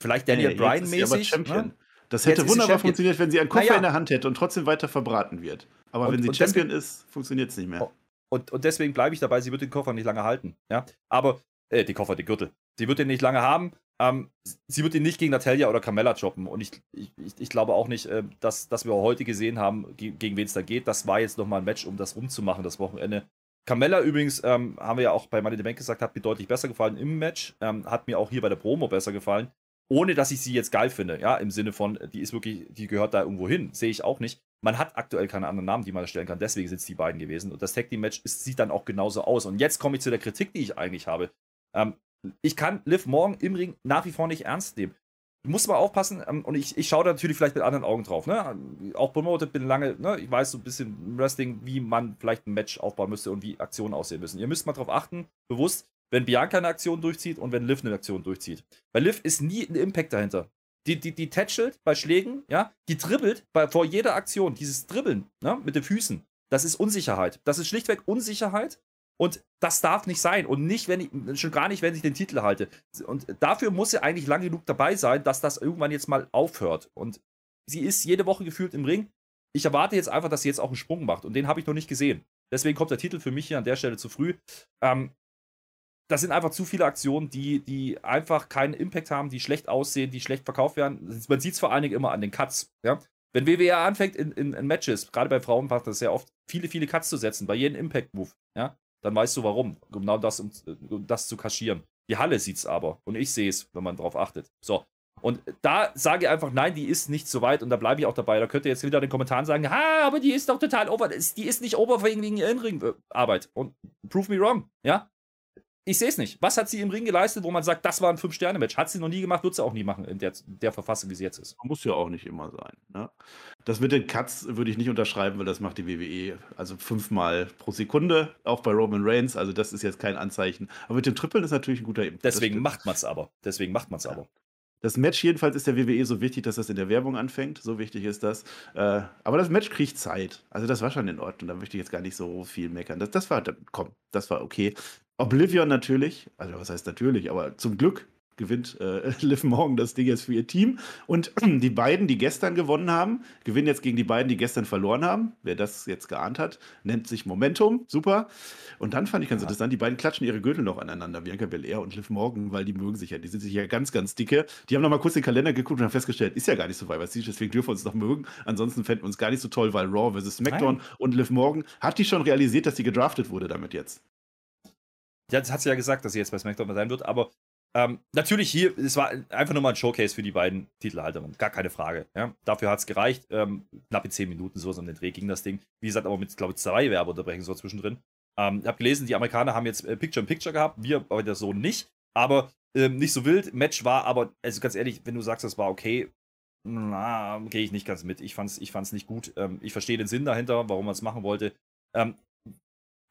vielleicht Daniel hey, Bryan-mäßig. Ne? Das hätte wunderbar funktioniert, wenn sie einen Koffer ja. in der Hand hätte und trotzdem weiter verbraten wird. Aber und, wenn sie Champion ist, funktioniert es nicht mehr. Und, und deswegen bleibe ich dabei, sie wird den Koffer nicht lange halten. Ja? Aber, äh, die Koffer, die Gürtel. Sie wird den nicht lange haben. Ähm, sie wird ihn nicht gegen Natalia oder Carmella droppen. Und ich, ich, ich glaube auch nicht, äh, dass, dass wir heute gesehen haben, gegen wen es da geht. Das war jetzt nochmal ein Match, um das rumzumachen, das Wochenende. Carmella übrigens, ähm, haben wir ja auch bei Money the Bank gesagt, hat mir deutlich besser gefallen im Match. Ähm, hat mir auch hier bei der Promo besser gefallen. ohne dass ich sie jetzt geil finde, ja, im Sinne von, die ist wirklich, die gehört da irgendwo hin, sehe ich auch nicht. Man hat aktuell keine anderen Namen, die man erstellen kann, deswegen sind es die beiden gewesen. Und das Tag Team Match ist, sieht dann auch genauso aus. Und jetzt komme ich zu der Kritik, die ich eigentlich habe. Ähm, ich kann Liv Morgan im Ring nach wie vor nicht ernst nehmen. Muss mal aufpassen, ähm, und ich, ich schaue da natürlich vielleicht mit anderen Augen drauf. Ne? Auch promoted bin lange, ne? ich weiß so ein bisschen Wrestling, wie man vielleicht ein Match aufbauen müsste und wie Aktionen aussehen müssen. Ihr müsst mal darauf achten, bewusst, wenn Bianca eine Aktion durchzieht und wenn Liv eine Aktion durchzieht. Bei Liv ist nie ein Impact dahinter. Die, die, die tätschelt bei Schlägen, ja, die dribbelt bei, vor jeder Aktion. Dieses Dribbeln ne, mit den Füßen, das ist Unsicherheit. Das ist schlichtweg Unsicherheit und das darf nicht sein. Und nicht, wenn ich, schon gar nicht, wenn ich den Titel halte. Und dafür muss sie eigentlich lang genug dabei sein, dass das irgendwann jetzt mal aufhört. Und sie ist jede Woche gefühlt im Ring. Ich erwarte jetzt einfach, dass sie jetzt auch einen Sprung macht. Und den habe ich noch nicht gesehen. Deswegen kommt der Titel für mich hier an der Stelle zu früh. Ähm, das sind einfach zu viele Aktionen, die, die einfach keinen Impact haben, die schlecht aussehen, die schlecht verkauft werden. Man sieht es vor allen Dingen immer an den Cuts. Ja? Wenn WWE anfängt in, in, in Matches, gerade bei Frauen macht das sehr oft, viele, viele Cuts zu setzen, bei jedem Impact-Move, ja, dann weißt du warum. Genau das, um, um das zu kaschieren. Die Halle sieht es aber und ich sehe es, wenn man drauf achtet. So. Und da sage ich einfach, nein, die ist nicht so weit und da bleibe ich auch dabei. Da könnt ihr jetzt wieder in den Kommentaren sagen, ha, aber die ist doch total over. Die ist nicht over wegen, wegen Innenring-Arbeit. Und prove me wrong, ja? Ich sehe es nicht. Was hat sie im Ring geleistet, wo man sagt, das war ein Fünf-Sterne-Match? Hat sie noch nie gemacht, wird sie auch nie machen in der, der Verfassung, wie sie jetzt ist. Muss ja auch nicht immer sein. Ne? Das mit den Cuts würde ich nicht unterschreiben, weil das macht die WWE also fünfmal pro Sekunde, auch bei Roman Reigns. Also das ist jetzt kein Anzeichen. Aber mit dem Trippeln ist natürlich ein guter Imp. Deswegen macht man es aber. Deswegen macht man es ja. aber. Das Match jedenfalls ist der WWE so wichtig, dass das in der Werbung anfängt. So wichtig ist das. Äh, aber das Match kriegt Zeit. Also das war schon in Ordnung. Da möchte ich jetzt gar nicht so viel meckern. Das, das war, komm, das war okay. Oblivion natürlich, also was heißt natürlich, aber zum Glück gewinnt äh, Liv Morgan das Ding jetzt für ihr Team. Und die beiden, die gestern gewonnen haben, gewinnen jetzt gegen die beiden, die gestern verloren haben. Wer das jetzt geahnt hat, nennt sich Momentum. Super. Und dann fand ich ganz ja. interessant, die beiden klatschen ihre Gürtel noch aneinander, Bianca Belair und Liv Morgan, weil die mögen sich ja. Die sind sich ja ganz, ganz dicke. Die haben noch mal kurz den Kalender geguckt und haben festgestellt, ist ja gar nicht so weit, deswegen dürfen wir uns noch mögen. Ansonsten fänden wir uns gar nicht so toll, weil Raw vs. SmackDown Nein. und Liv Morgan hat die schon realisiert, dass sie gedraftet wurde damit jetzt. Das hat sie ja gesagt, dass sie jetzt bei SmackDown sein wird, aber ähm, natürlich hier, es war einfach nur mal ein Showcase für die beiden Titelhalterinnen, gar keine Frage. Ja? Dafür hat es gereicht, ähm, knappe 10 Minuten so um den Dreh ging das Ding. Wie gesagt, aber mit, glaube ich, zwei Werbeunterbrechungen so zwischendrin. Ähm, ich habe gelesen, die Amerikaner haben jetzt äh, Picture-in-Picture gehabt, wir bei der so nicht, aber ähm, nicht so wild. Match war aber, also ganz ehrlich, wenn du sagst, das war okay, na, gehe ich nicht ganz mit. Ich fand's, ich fand's nicht gut. Ähm, ich verstehe den Sinn dahinter, warum man es machen wollte.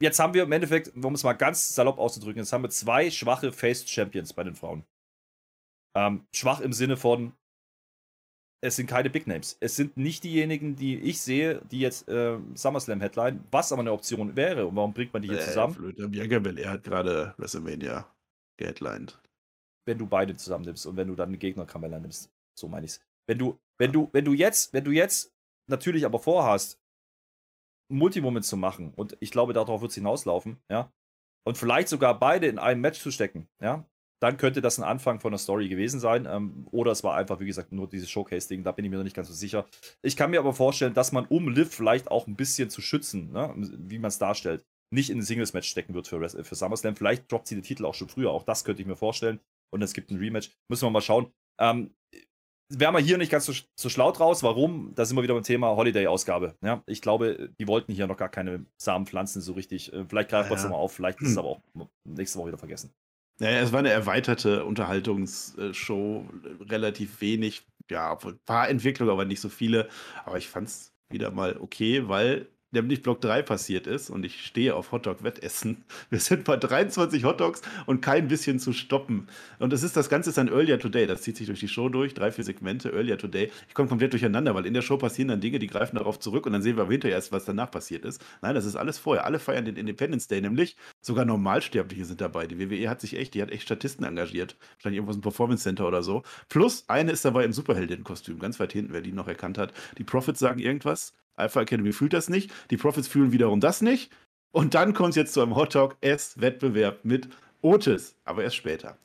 Jetzt haben wir im Endeffekt, um es mal ganz salopp auszudrücken, jetzt haben wir zwei schwache Face Champions bei den Frauen. Ähm, schwach im Sinne von, es sind keine Big Names. Es sind nicht diejenigen, die ich sehe, die jetzt äh, SummerSlam Headline, was aber eine Option wäre. Und warum bringt man die hier äh, zusammen? Flöte. Bianca Belair hat gerade WrestleMania geheadlined. Wenn du beide zusammen nimmst und wenn du dann eine Gegnerkamera nimmst. So meine ich's. Wenn du, wenn du, wenn du jetzt, wenn du jetzt natürlich aber vorhast, Multimoment zu machen. Und ich glaube, darauf wird es hinauslaufen, ja. Und vielleicht sogar beide in einem Match zu stecken, ja. Dann könnte das ein Anfang von einer Story gewesen sein. Ähm, oder es war einfach, wie gesagt, nur dieses Showcase-Ding. Da bin ich mir noch nicht ganz so sicher. Ich kann mir aber vorstellen, dass man, um Liv vielleicht auch ein bisschen zu schützen, ne, wie man es darstellt, nicht in ein Singles-Match stecken wird für, für SummerSlam. Vielleicht droppt sie den Titel auch schon früher. Auch das könnte ich mir vorstellen. Und es gibt ein Rematch. Müssen wir mal schauen. Ähm, wären wir hier nicht ganz so, so schlau draus. Warum? Da sind wir wieder beim Thema Holiday-Ausgabe. Ja, ich glaube, die wollten hier noch gar keine Samenpflanzen so richtig. Äh, vielleicht greifen wir es nochmal auf, vielleicht ist es hm. aber auch nächste Woche wieder vergessen. Naja, es war eine erweiterte Unterhaltungsshow, relativ wenig, ja, ein paar Entwicklungen, aber nicht so viele. Aber ich fand es wieder mal okay, weil nämlich Block 3 passiert ist und ich stehe auf Hotdog-Wettessen. Wir sind bei 23 Hotdogs und kein bisschen zu stoppen. Und das ist das Ganze ist ein Earlier Today. Das zieht sich durch die Show durch, drei, vier Segmente, Earlier Today. Ich komme komplett durcheinander, weil in der Show passieren dann Dinge, die greifen darauf zurück und dann sehen wir hinterher erst, was danach passiert ist. Nein, das ist alles vorher. Alle feiern den Independence Day, nämlich sogar Normalsterbliche sind dabei. Die WWE hat sich echt, die hat echt Statisten engagiert. Wahrscheinlich irgendwas im Performance Center oder so. Plus, eine ist dabei im Superheldin-Kostüm, ganz weit hinten, wer die noch erkannt hat. Die Profits sagen irgendwas. Alpha Academy fühlt das nicht. Die Profits fühlen wiederum das nicht. Und dann kommt es jetzt zu einem Hot Talk S-Wettbewerb mit Otis, aber erst später.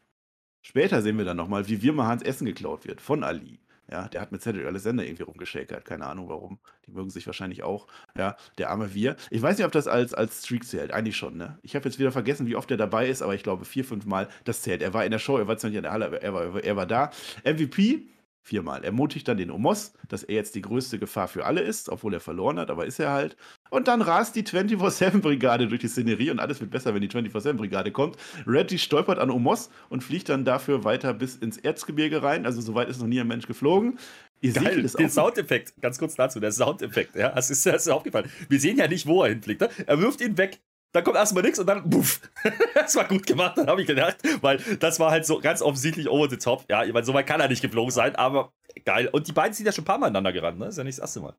Später sehen wir dann nochmal, wie Wirmahans Essen geklaut wird von Ali. Ja, der hat mit Cedric Alexander irgendwie rumgeschäkert. Keine Ahnung warum. Die mögen sich wahrscheinlich auch. Ja, der arme Wir. Ich weiß nicht, ob das als, als Streak zählt. Eigentlich schon, ne? Ich habe jetzt wieder vergessen, wie oft er dabei ist, aber ich glaube vier, fünf Mal. Das zählt. Er war in der Show, er war zwar nicht in der Halle, aber er war, er war da. MVP viermal. Er mutigt dann den Omos, dass er jetzt die größte Gefahr für alle ist, obwohl er verloren hat, aber ist er halt. Und dann rast die 24-7-Brigade durch die Szenerie und alles wird besser, wenn die 24-7-Brigade kommt. Reddy stolpert an Omos und fliegt dann dafür weiter bis ins Erzgebirge rein. Also soweit ist noch nie ein Mensch geflogen. Geil, ist den Soundeffekt, ganz kurz dazu, der Soundeffekt, ja, das ist, das ist aufgefallen. Wir sehen ja nicht, wo er hinfliegt. Ne? Er wirft ihn weg, dann kommt erstmal nichts und dann, buff. das war gut gemacht, dann habe ich gedacht, weil das war halt so ganz offensichtlich over the top. Ja, ich meine, so weit kann er nicht geflogen sein, aber geil. Und die beiden sind ja schon ein paar Mal aneinander gerannt, ne? ist ja nicht das erste Mal.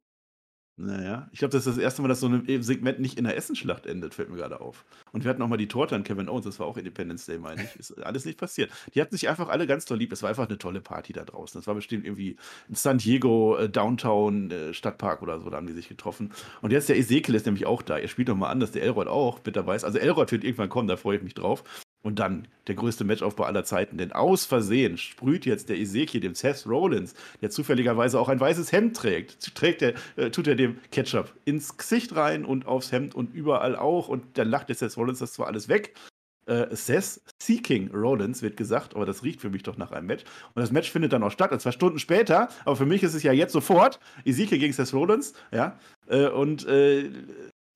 Naja, ich glaube, das ist das erste Mal, dass so ein Segment nicht in der Essenschlacht endet, fällt mir gerade auf. Und wir hatten auch mal die Torte an Kevin Owens, das war auch Independence Day, meine ich. Ist alles nicht passiert. Die hatten sich einfach alle ganz toll lieb. Es war einfach eine tolle Party da draußen. Das war bestimmt irgendwie in San Diego, äh, Downtown, äh, Stadtpark oder so, da haben die sich getroffen. Und jetzt der Ezekiel ist nämlich auch da. Er spielt doch mal an, dass der Elrod auch dabei ist. Also Elrod wird irgendwann kommen, da freue ich mich drauf. Und dann der größte Matchaufbau aller Zeiten. Denn aus Versehen sprüht jetzt der Ezekiel dem Seth Rollins, der zufälligerweise auch ein weißes Hemd trägt, trägt er, äh, tut er dem Ketchup ins Gesicht rein und aufs Hemd und überall auch. Und dann lacht der Seth Rollins das zwar alles weg. Äh, Seth Seeking Rollins wird gesagt, aber das riecht für mich doch nach einem Match. Und das Match findet dann auch statt, zwar Stunden später, aber für mich ist es ja jetzt sofort. Ezekiel gegen Seth Rollins, ja. Äh, und äh,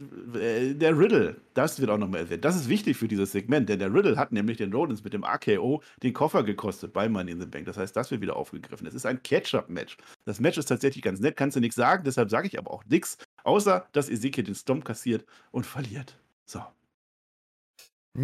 der Riddle, das wird auch nochmal erwähnt. Das ist wichtig für dieses Segment, denn der Riddle hat nämlich den Rodens mit dem AKO den Koffer gekostet bei Money in the Bank. Das heißt, das wird wieder aufgegriffen. Es ist ein Catch-up-Match. Das Match ist tatsächlich ganz nett, kannst du nichts sagen, deshalb sage ich aber auch nichts, außer dass Ezekiel den Stomp kassiert und verliert. So.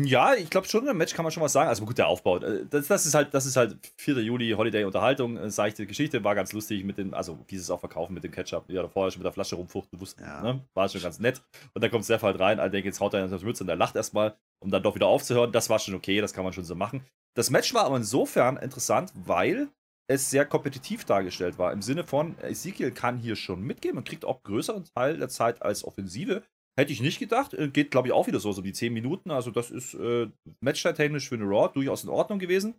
Ja, ich glaube schon, im Match kann man schon was sagen. Also gut, der Aufbau. Äh, das, das, ist halt, das ist halt 4. Juli, Holiday-Unterhaltung, äh, seichte Geschichte, war ganz lustig mit dem, also dieses auch verkaufen mit dem Ketchup, ja, vorher schon mit der Flasche rumfuchten wussten, ja. ne? war schon ganz nett. Und dann kommt Steph halt rein, ich denke, jetzt haut er in Mütze und der lacht erstmal, um dann doch wieder aufzuhören. Das war schon okay, das kann man schon so machen. Das Match war aber insofern interessant, weil es sehr kompetitiv dargestellt war. Im Sinne von, Ezekiel kann hier schon mitgehen und kriegt auch größeren Teil der Zeit als Offensive. Hätte ich nicht gedacht. Äh, geht, glaube ich, auch wieder so, so die 10 Minuten. Also, das ist äh, matchtechnisch für eine Raw durchaus in Ordnung gewesen.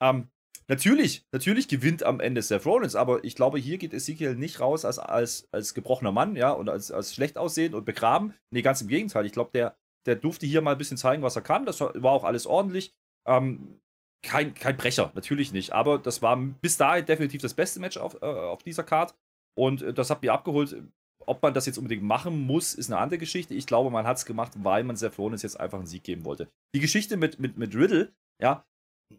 Ähm, natürlich, natürlich gewinnt am Ende Seth Rollins, aber ich glaube, hier geht Ezekiel nicht raus als, als, als gebrochener Mann, ja, und als, als schlecht aussehend und begraben. Nee, ganz im Gegenteil. Ich glaube, der, der durfte hier mal ein bisschen zeigen, was er kann. Das war auch alles ordentlich. Ähm, kein, kein Brecher, natürlich nicht. Aber das war bis dahin definitiv das beste Match auf, äh, auf dieser Card. Und äh, das hat mir abgeholt ob man das jetzt unbedingt machen muss, ist eine andere Geschichte. Ich glaube, man hat es gemacht, weil man Seth Rollins jetzt einfach einen Sieg geben wollte. Die Geschichte mit, mit, mit Riddle, ja,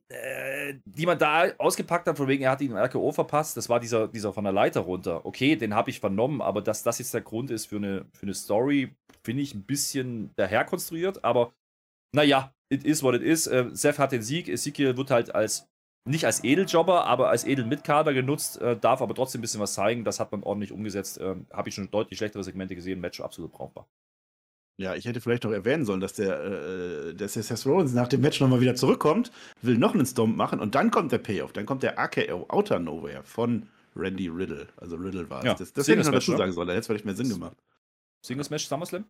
äh, die man da ausgepackt hat, von wegen, er hat ihn im RKO verpasst, das war dieser, dieser von der Leiter runter. Okay, den habe ich vernommen, aber dass das jetzt der Grund ist für eine, für eine Story, finde ich ein bisschen daherkonstruiert, aber naja, it is what it is. Äh, Seth hat den Sieg, Ezekiel wird halt als nicht als Edeljobber, aber als Edelmitkader genutzt, äh, darf aber trotzdem ein bisschen was zeigen. Das hat man ordentlich umgesetzt. Ähm, Habe ich schon deutlich schlechtere Segmente gesehen. Match absolut brauchbar. Ja, ich hätte vielleicht noch erwähnen sollen, dass der, äh, dass der Seth Rollins nach dem Match nochmal wieder zurückkommt, will noch einen Stomp machen und dann kommt der Payoff. Dann kommt der AKO Outer Nowhere von Randy Riddle. Also Riddle war es. Ja, das, das hätte ich noch dazu ne? sagen sollen, da hätte es vielleicht mehr Sinn gemacht. Singles Match SummerSlam?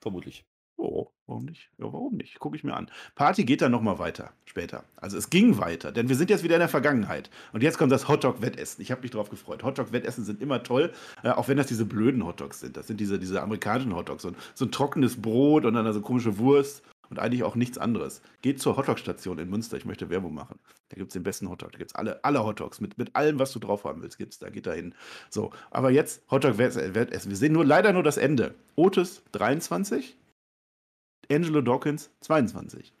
Vermutlich. Oh, warum nicht? Ja, warum nicht? Gucke ich mir an. Party geht dann nochmal weiter, später. Also es ging weiter, denn wir sind jetzt wieder in der Vergangenheit. Und jetzt kommt das Hotdog-Wettessen. Ich habe mich drauf gefreut. Hotdog-Wettessen sind immer toll, äh, auch wenn das diese blöden Hotdogs sind. Das sind diese, diese amerikanischen Hotdogs. So, so ein trockenes Brot und dann so komische Wurst und eigentlich auch nichts anderes. Geht zur Hotdog-Station in Münster. Ich möchte Werbung machen. Da gibt es den besten Hotdog. Da gibt es alle, alle Hotdogs mit, mit allem, was du drauf haben willst. Gibt's da. Geht da hin. So, aber jetzt Hotdog-Wettessen. Wir sehen nur leider nur das Ende. Otis 23, Angelo Dawkins 22.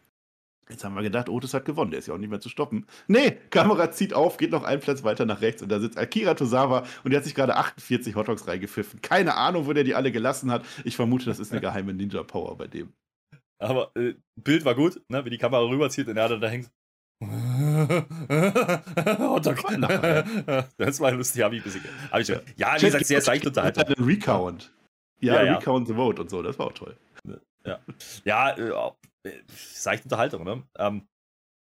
Jetzt haben wir gedacht, Otis hat gewonnen, der ist ja auch nicht mehr zu stoppen. Nee, Kamera zieht auf, geht noch einen Platz weiter nach rechts und da sitzt Akira Tosawa und der hat sich gerade 48 Hotdogs reingepfiffen. Keine Ahnung, wo der die alle gelassen hat. Ich vermute, das ist eine geheime Ninja-Power bei dem. Aber äh, Bild war gut, ne? wie die Kamera rüberzieht und er da hängt. Hotdog. das war lustig, habe ich ein bisschen. Hab ich schon. Ja, wie gesagt, sehr seicht unterhalten. Recount. Ja, ja, ja, Recount the Vote und so, das war auch toll. Ja, ja äh, seichte Unterhaltung, ne? Ähm,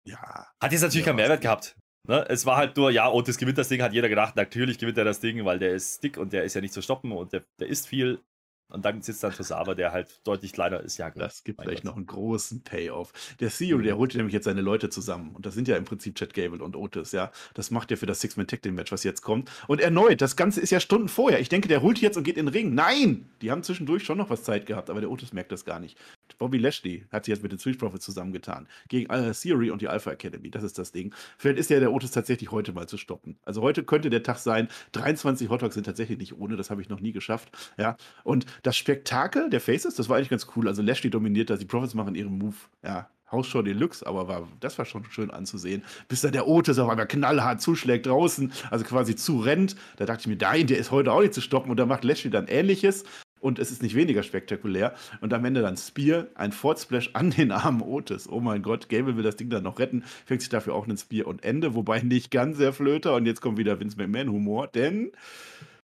ja. Hat jetzt natürlich ja, keinen Mehrwert gehabt. Ne? Es war halt nur, ja, Otis gewinnt das Ding, hat jeder gedacht, natürlich gewinnt er das Ding, weil der ist dick und der ist ja nicht zu stoppen und der, der isst viel. Und dann sitzt dann Tosawa, der halt deutlich kleiner ist. Ja, klar. Das gibt gleich Gott. noch einen großen Payoff. Der CEO, der holt nämlich jetzt seine Leute zusammen. Und das sind ja im Prinzip Chad Gable und Otis, ja. Das macht er für das Six-Man-Tag-Team-Match, was jetzt kommt. Und erneut, das Ganze ist ja Stunden vorher. Ich denke, der holt jetzt und geht in den Ring. Nein! Die haben zwischendurch schon noch was Zeit gehabt, aber der Otis merkt das gar nicht. Bobby Lashley hat sich jetzt mit den Street Profits zusammengetan. Gegen äh, Theory und die Alpha Academy. Das ist das Ding. Vielleicht ist ja der Otis tatsächlich heute mal zu stoppen. Also heute könnte der Tag sein. 23 Hotdogs sind tatsächlich nicht ohne. Das habe ich noch nie geschafft. Ja. Und das Spektakel der Faces, das war eigentlich ganz cool. Also Lashley dominiert da. Die Profits machen ihren Move. Ja. Hausshow Deluxe, aber war, das war schon schön anzusehen. Bis da der Otis auf einmal knallhart zuschlägt draußen, also quasi zurennt. Da dachte ich mir, nein, der ist heute auch nicht zu stoppen. Und da macht Lashley dann ähnliches und es ist nicht weniger spektakulär. Und am Ende dann Spear, ein Ford Splash an den armen Otis. Oh mein Gott, Gable will das Ding dann noch retten, fängt sich dafür auch einen Spear und Ende, wobei nicht ganz der Flöter. Und jetzt kommt wieder Vince McMahon-Humor, denn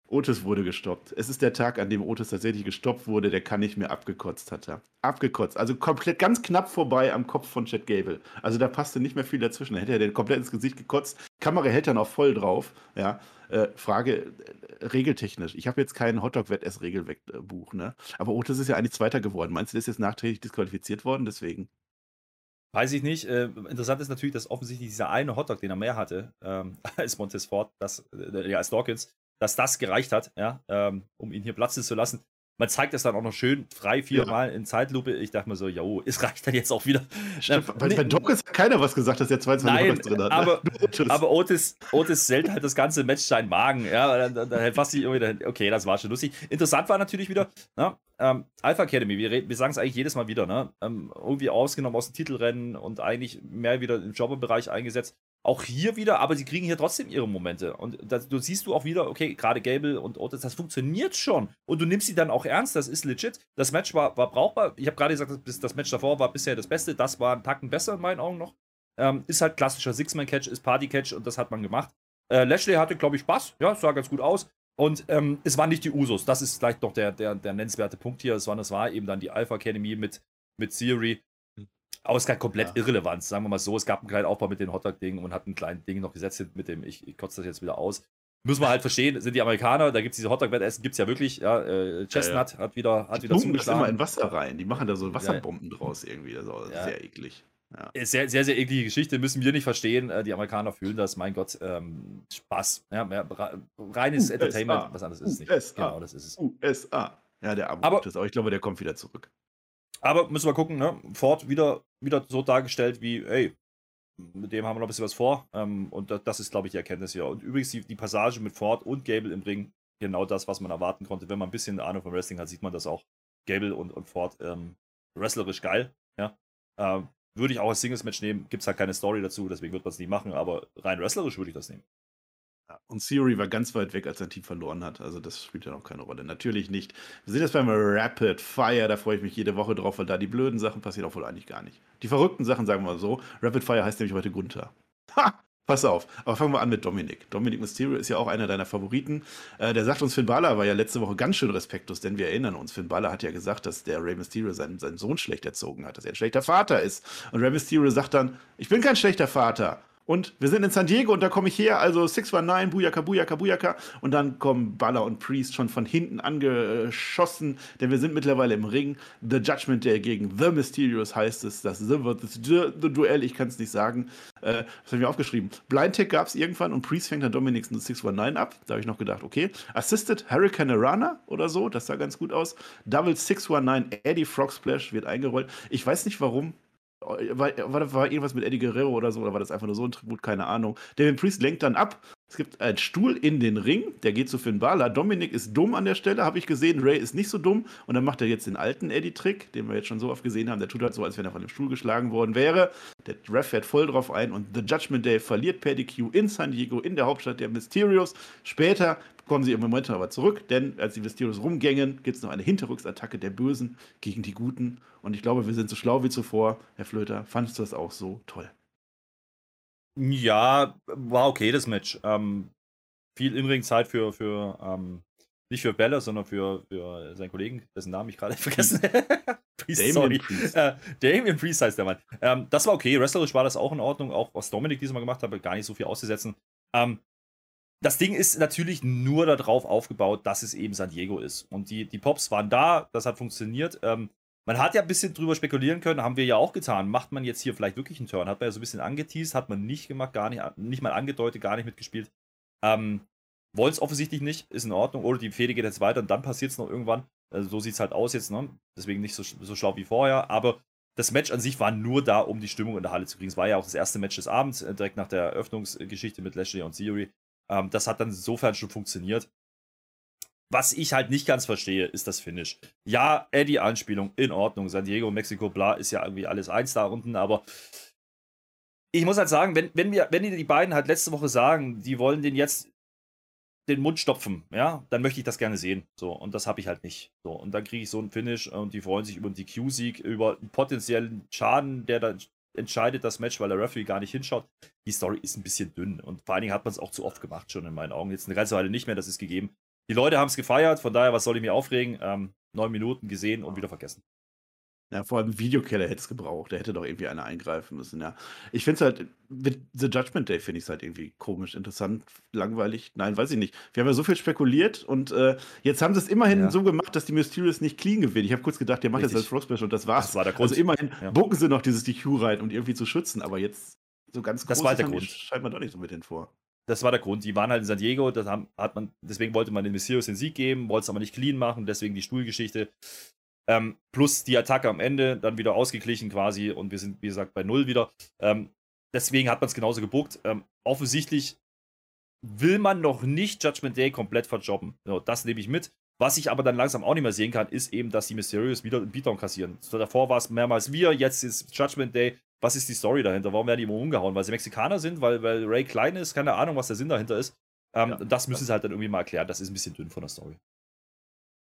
Otis wurde gestoppt. Es ist der Tag, an dem Otis tatsächlich gestoppt wurde, der kann nicht mehr abgekotzt hat er. Abgekotzt. Also komplett ganz knapp vorbei am Kopf von Chad Gable. Also da passte nicht mehr viel dazwischen. Da hätte er den komplett ins Gesicht gekotzt. Kamera hält dann auch voll drauf. Ja. Äh, Frage, äh, regeltechnisch. Ich habe jetzt kein Hotdog-Wett-S-Regelbuch, ne? Aber Otis ist ja eigentlich Zweiter geworden. Meinst du, der ist jetzt nachträglich disqualifiziert worden? Deswegen. Weiß ich nicht. Äh, interessant ist natürlich, dass offensichtlich dieser eine Hotdog, den er mehr hatte, ähm, als Montez Ford, das, äh, ja, als Dawkins, dass das gereicht hat, ja, ähm, um ihn hier platzen zu lassen. Man zeigt es dann auch noch schön frei viermal ja. in Zeitlupe. Ich dachte mir so, jo, es reicht dann jetzt auch wieder. Stimmt, weil bei Dawkins hat keiner was gesagt, dass er 22 Nein, drin hat. Aber, ne? aber Otis, Otis selten halt das ganze Match seinen Magen. Ja, dann, dann, fast irgendwie dahin. Okay, das war schon lustig. Interessant war natürlich wieder, ne, ähm, Alpha Academy, wir, wir sagen es eigentlich jedes Mal wieder, ne? Ähm, irgendwie ausgenommen aus dem Titelrennen und eigentlich mehr wieder im Jobberbereich eingesetzt. Auch hier wieder, aber sie kriegen hier trotzdem ihre Momente. Und das, du siehst du auch wieder, okay, gerade Gable und Otis, das funktioniert schon. Und du nimmst sie dann auch ernst, das ist legit. Das Match war, war brauchbar. Ich habe gerade gesagt, das, das, Match davor war bisher das Beste. Das war ein Tacken besser in meinen Augen noch. Ähm, ist halt klassischer Six-Man-Catch, ist Party-Catch und das hat man gemacht. Äh, Lashley hatte, glaube ich, Spaß. Ja, sah ganz gut aus. Und ähm, es waren nicht die Usos. Das ist vielleicht noch der, der, der nennenswerte Punkt hier. Es war, das war eben dann die Alpha Academy mit, mit Theory. Aber es ist halt komplett ja. irrelevant, sagen wir mal so. Es gab einen kleinen Aufbau mit den Hotdog-Dingen und hat ein kleines Ding noch gesetzt mit dem, ich, ich kotze das jetzt wieder aus. Müssen wir halt verstehen, sind die Amerikaner, da gibt es diese Hotdog-Wettessen, gibt es ja wirklich. Ja, äh, Chestnut ja, hat wieder, hat wieder zugeschlagen. das immer in Wasser rein. Die machen da so Wasserbomben draus irgendwie. Das ist auch sehr eklig. Ja. Sehr, sehr, sehr eklige Geschichte, müssen wir nicht verstehen. Äh, die Amerikaner fühlen das, mein Gott, ähm, Spaß. Reines. Entertainment, was anderes ist es nicht. USA. Genau, das ist es. USA. Ja, der Abo aber, ist auch. Ich glaube, der kommt wieder zurück. Aber müssen wir gucken, ne? Ford wieder, wieder so dargestellt wie, ey, mit dem haben wir noch ein bisschen was vor. Ähm, und das, ist, glaube ich, die Erkenntnis hier. Und übrigens die, die Passage mit Ford und Gable im Ring, genau das, was man erwarten konnte. Wenn man ein bisschen Ahnung vom Wrestling hat, sieht man das auch. Gable und, und Ford ähm, wrestlerisch geil. Ja. Ähm, würde ich auch als Singles-Match nehmen. Gibt es halt keine Story dazu, deswegen wird man es nicht machen, aber rein wrestlerisch würde ich das nehmen. Und Theory war ganz weit weg, als sein Team verloren hat. Also das spielt ja noch keine Rolle. Natürlich nicht. Wir sind jetzt beim Rapid Fire, da freue ich mich jede Woche drauf, weil da die blöden Sachen passieren auch wohl eigentlich gar nicht. Die verrückten Sachen, sagen wir mal so. Rapid Fire heißt nämlich heute Gunther. Ha! Pass auf, aber fangen wir an mit Dominik. Dominik Mysterio ist ja auch einer deiner Favoriten. Äh, der sagt uns, Finn Balor war ja letzte Woche ganz schön respektlos, denn wir erinnern uns, Finn Balor hat ja gesagt, dass der Rey Mysterio seinen, seinen Sohn schlecht erzogen hat, dass er ein schlechter Vater ist. Und Rey Mysterio sagt dann, ich bin kein schlechter Vater. Und wir sind in San Diego und da komme ich her, also 619, Bujaka, Bujaka, Bujaka. Und dann kommen Baller und Priest schon von hinten angeschossen, denn wir sind mittlerweile im Ring. The Judgment Day gegen The Mysterious heißt es. Das The wird das Duell, ich kann es nicht sagen. Äh, was haben wir aufgeschrieben? Blind Tag gab es irgendwann und Priest fängt dann Dominic's 619 ab. Da habe ich noch gedacht, okay. Assisted Hurricane Rana oder so, das sah ganz gut aus. Double 619 Eddie Frog Splash wird eingerollt. Ich weiß nicht warum war, war, war irgendwas mit Eddie Guerrero oder so, oder war das einfach nur so ein Tribut? Keine Ahnung. Devin Priest lenkt dann ab. Es gibt einen Stuhl in den Ring, der geht zu Finn Balor. Dominik ist dumm an der Stelle, habe ich gesehen. Ray ist nicht so dumm. Und dann macht er jetzt den alten Eddie-Trick, den wir jetzt schon so oft gesehen haben. Der tut halt so, als wenn er von dem Stuhl geschlagen worden wäre. Der Ref fährt voll drauf ein und The Judgment Day verliert per DQ in San Diego, in der Hauptstadt der Mysterios. Später kommen sie im Moment aber zurück, denn als die Mysterios rumgängen, gibt es noch eine Hinterrücksattacke der Bösen gegen die Guten. Und ich glaube, wir sind so schlau wie zuvor. Herr Flöter, fandest du das auch so toll? Ja, war okay, das Match. Ähm, viel Inring-Zeit für, für ähm, nicht für Bella, sondern für, für seinen Kollegen, dessen Namen ich gerade vergessen habe. Priest, sorry. Priest. Äh, Damien Priest heißt der Mann. Ähm, das war okay. Wrestlerisch war das auch in Ordnung. Auch was Dominik diesmal gemacht hat, gar nicht so viel auszusetzen. Ähm, das Ding ist natürlich nur darauf aufgebaut, dass es eben San Diego ist. Und die, die Pops waren da, das hat funktioniert. Ähm, man hat ja ein bisschen drüber spekulieren können, haben wir ja auch getan. Macht man jetzt hier vielleicht wirklich einen Turn? Hat man ja so ein bisschen angeteased, hat man nicht gemacht, gar nicht, nicht mal angedeutet, gar nicht mitgespielt. Ähm, Wollen es offensichtlich nicht, ist in Ordnung. Oder die Fehde geht jetzt weiter und dann passiert es noch irgendwann. Also so sieht es halt aus jetzt, ne? Deswegen nicht so, so schlau wie vorher. Aber das Match an sich war nur da, um die Stimmung in der Halle zu kriegen. Es war ja auch das erste Match des Abends, äh, direkt nach der Eröffnungsgeschichte mit Lashley und Theory. Ähm, das hat dann insofern schon funktioniert. Was ich halt nicht ganz verstehe, ist das Finish. Ja, Eddie-Anspielung, in Ordnung. San Diego, Mexiko, bla, ist ja irgendwie alles eins da unten, aber ich muss halt sagen, wenn, wenn, wir, wenn die beiden halt letzte Woche sagen, die wollen den jetzt den Mund stopfen, ja, dann möchte ich das gerne sehen. So, und das habe ich halt nicht. So, und dann kriege ich so einen Finish und die freuen sich über einen DQ-Sieg, über einen potenziellen Schaden, der dann entscheidet das Match, weil der Referee gar nicht hinschaut. Die Story ist ein bisschen dünn und vor allen Dingen hat man es auch zu oft gemacht, schon in meinen Augen. Jetzt eine ganze Weile nicht mehr, das ist gegeben. Die Leute haben es gefeiert, von daher, was soll ich mir aufregen? Ähm, neun Minuten gesehen und wieder vergessen. Ja, vor allem Videokiller hätte es gebraucht. Da hätte doch irgendwie einer eingreifen müssen, ja. Ich finde es halt, mit The Judgment Day finde ich es halt irgendwie komisch, interessant, langweilig. Nein, weiß ich nicht. Wir haben ja so viel spekuliert und äh, jetzt haben sie es immerhin ja. so gemacht, dass die Mysterious nicht clean gewinnen. Ich habe kurz gedacht, der macht Richtig. jetzt als Special und das war's. Das war der Grund. Also immerhin ja. bucken sie noch dieses DQ rein, um irgendwie zu schützen, aber jetzt so ganz groß das war der Grund. scheint man doch nicht so mit denen vor. Das war der Grund. Die waren halt in San Diego, das haben, hat man, deswegen wollte man den Mysterious den Sieg geben, wollte es aber nicht clean machen, deswegen die Stuhlgeschichte. Ähm, plus die Attacke am Ende, dann wieder ausgeglichen quasi und wir sind, wie gesagt, bei Null wieder. Ähm, deswegen hat man es genauso gebuckt. Ähm, offensichtlich will man noch nicht Judgment Day komplett verjobben. So, das nehme ich mit. Was ich aber dann langsam auch nicht mehr sehen kann, ist eben, dass die Mysterious wieder einen Beatdown kassieren. So, davor war es mehrmals wir, jetzt ist Judgment Day. Was ist die Story dahinter? Warum werden die immer umgehauen? Weil sie Mexikaner sind, weil, weil Ray klein ist, keine Ahnung, was der Sinn dahinter ist. Ähm, ja, das müssen sie halt dann irgendwie mal erklären. Das ist ein bisschen dünn von der Story.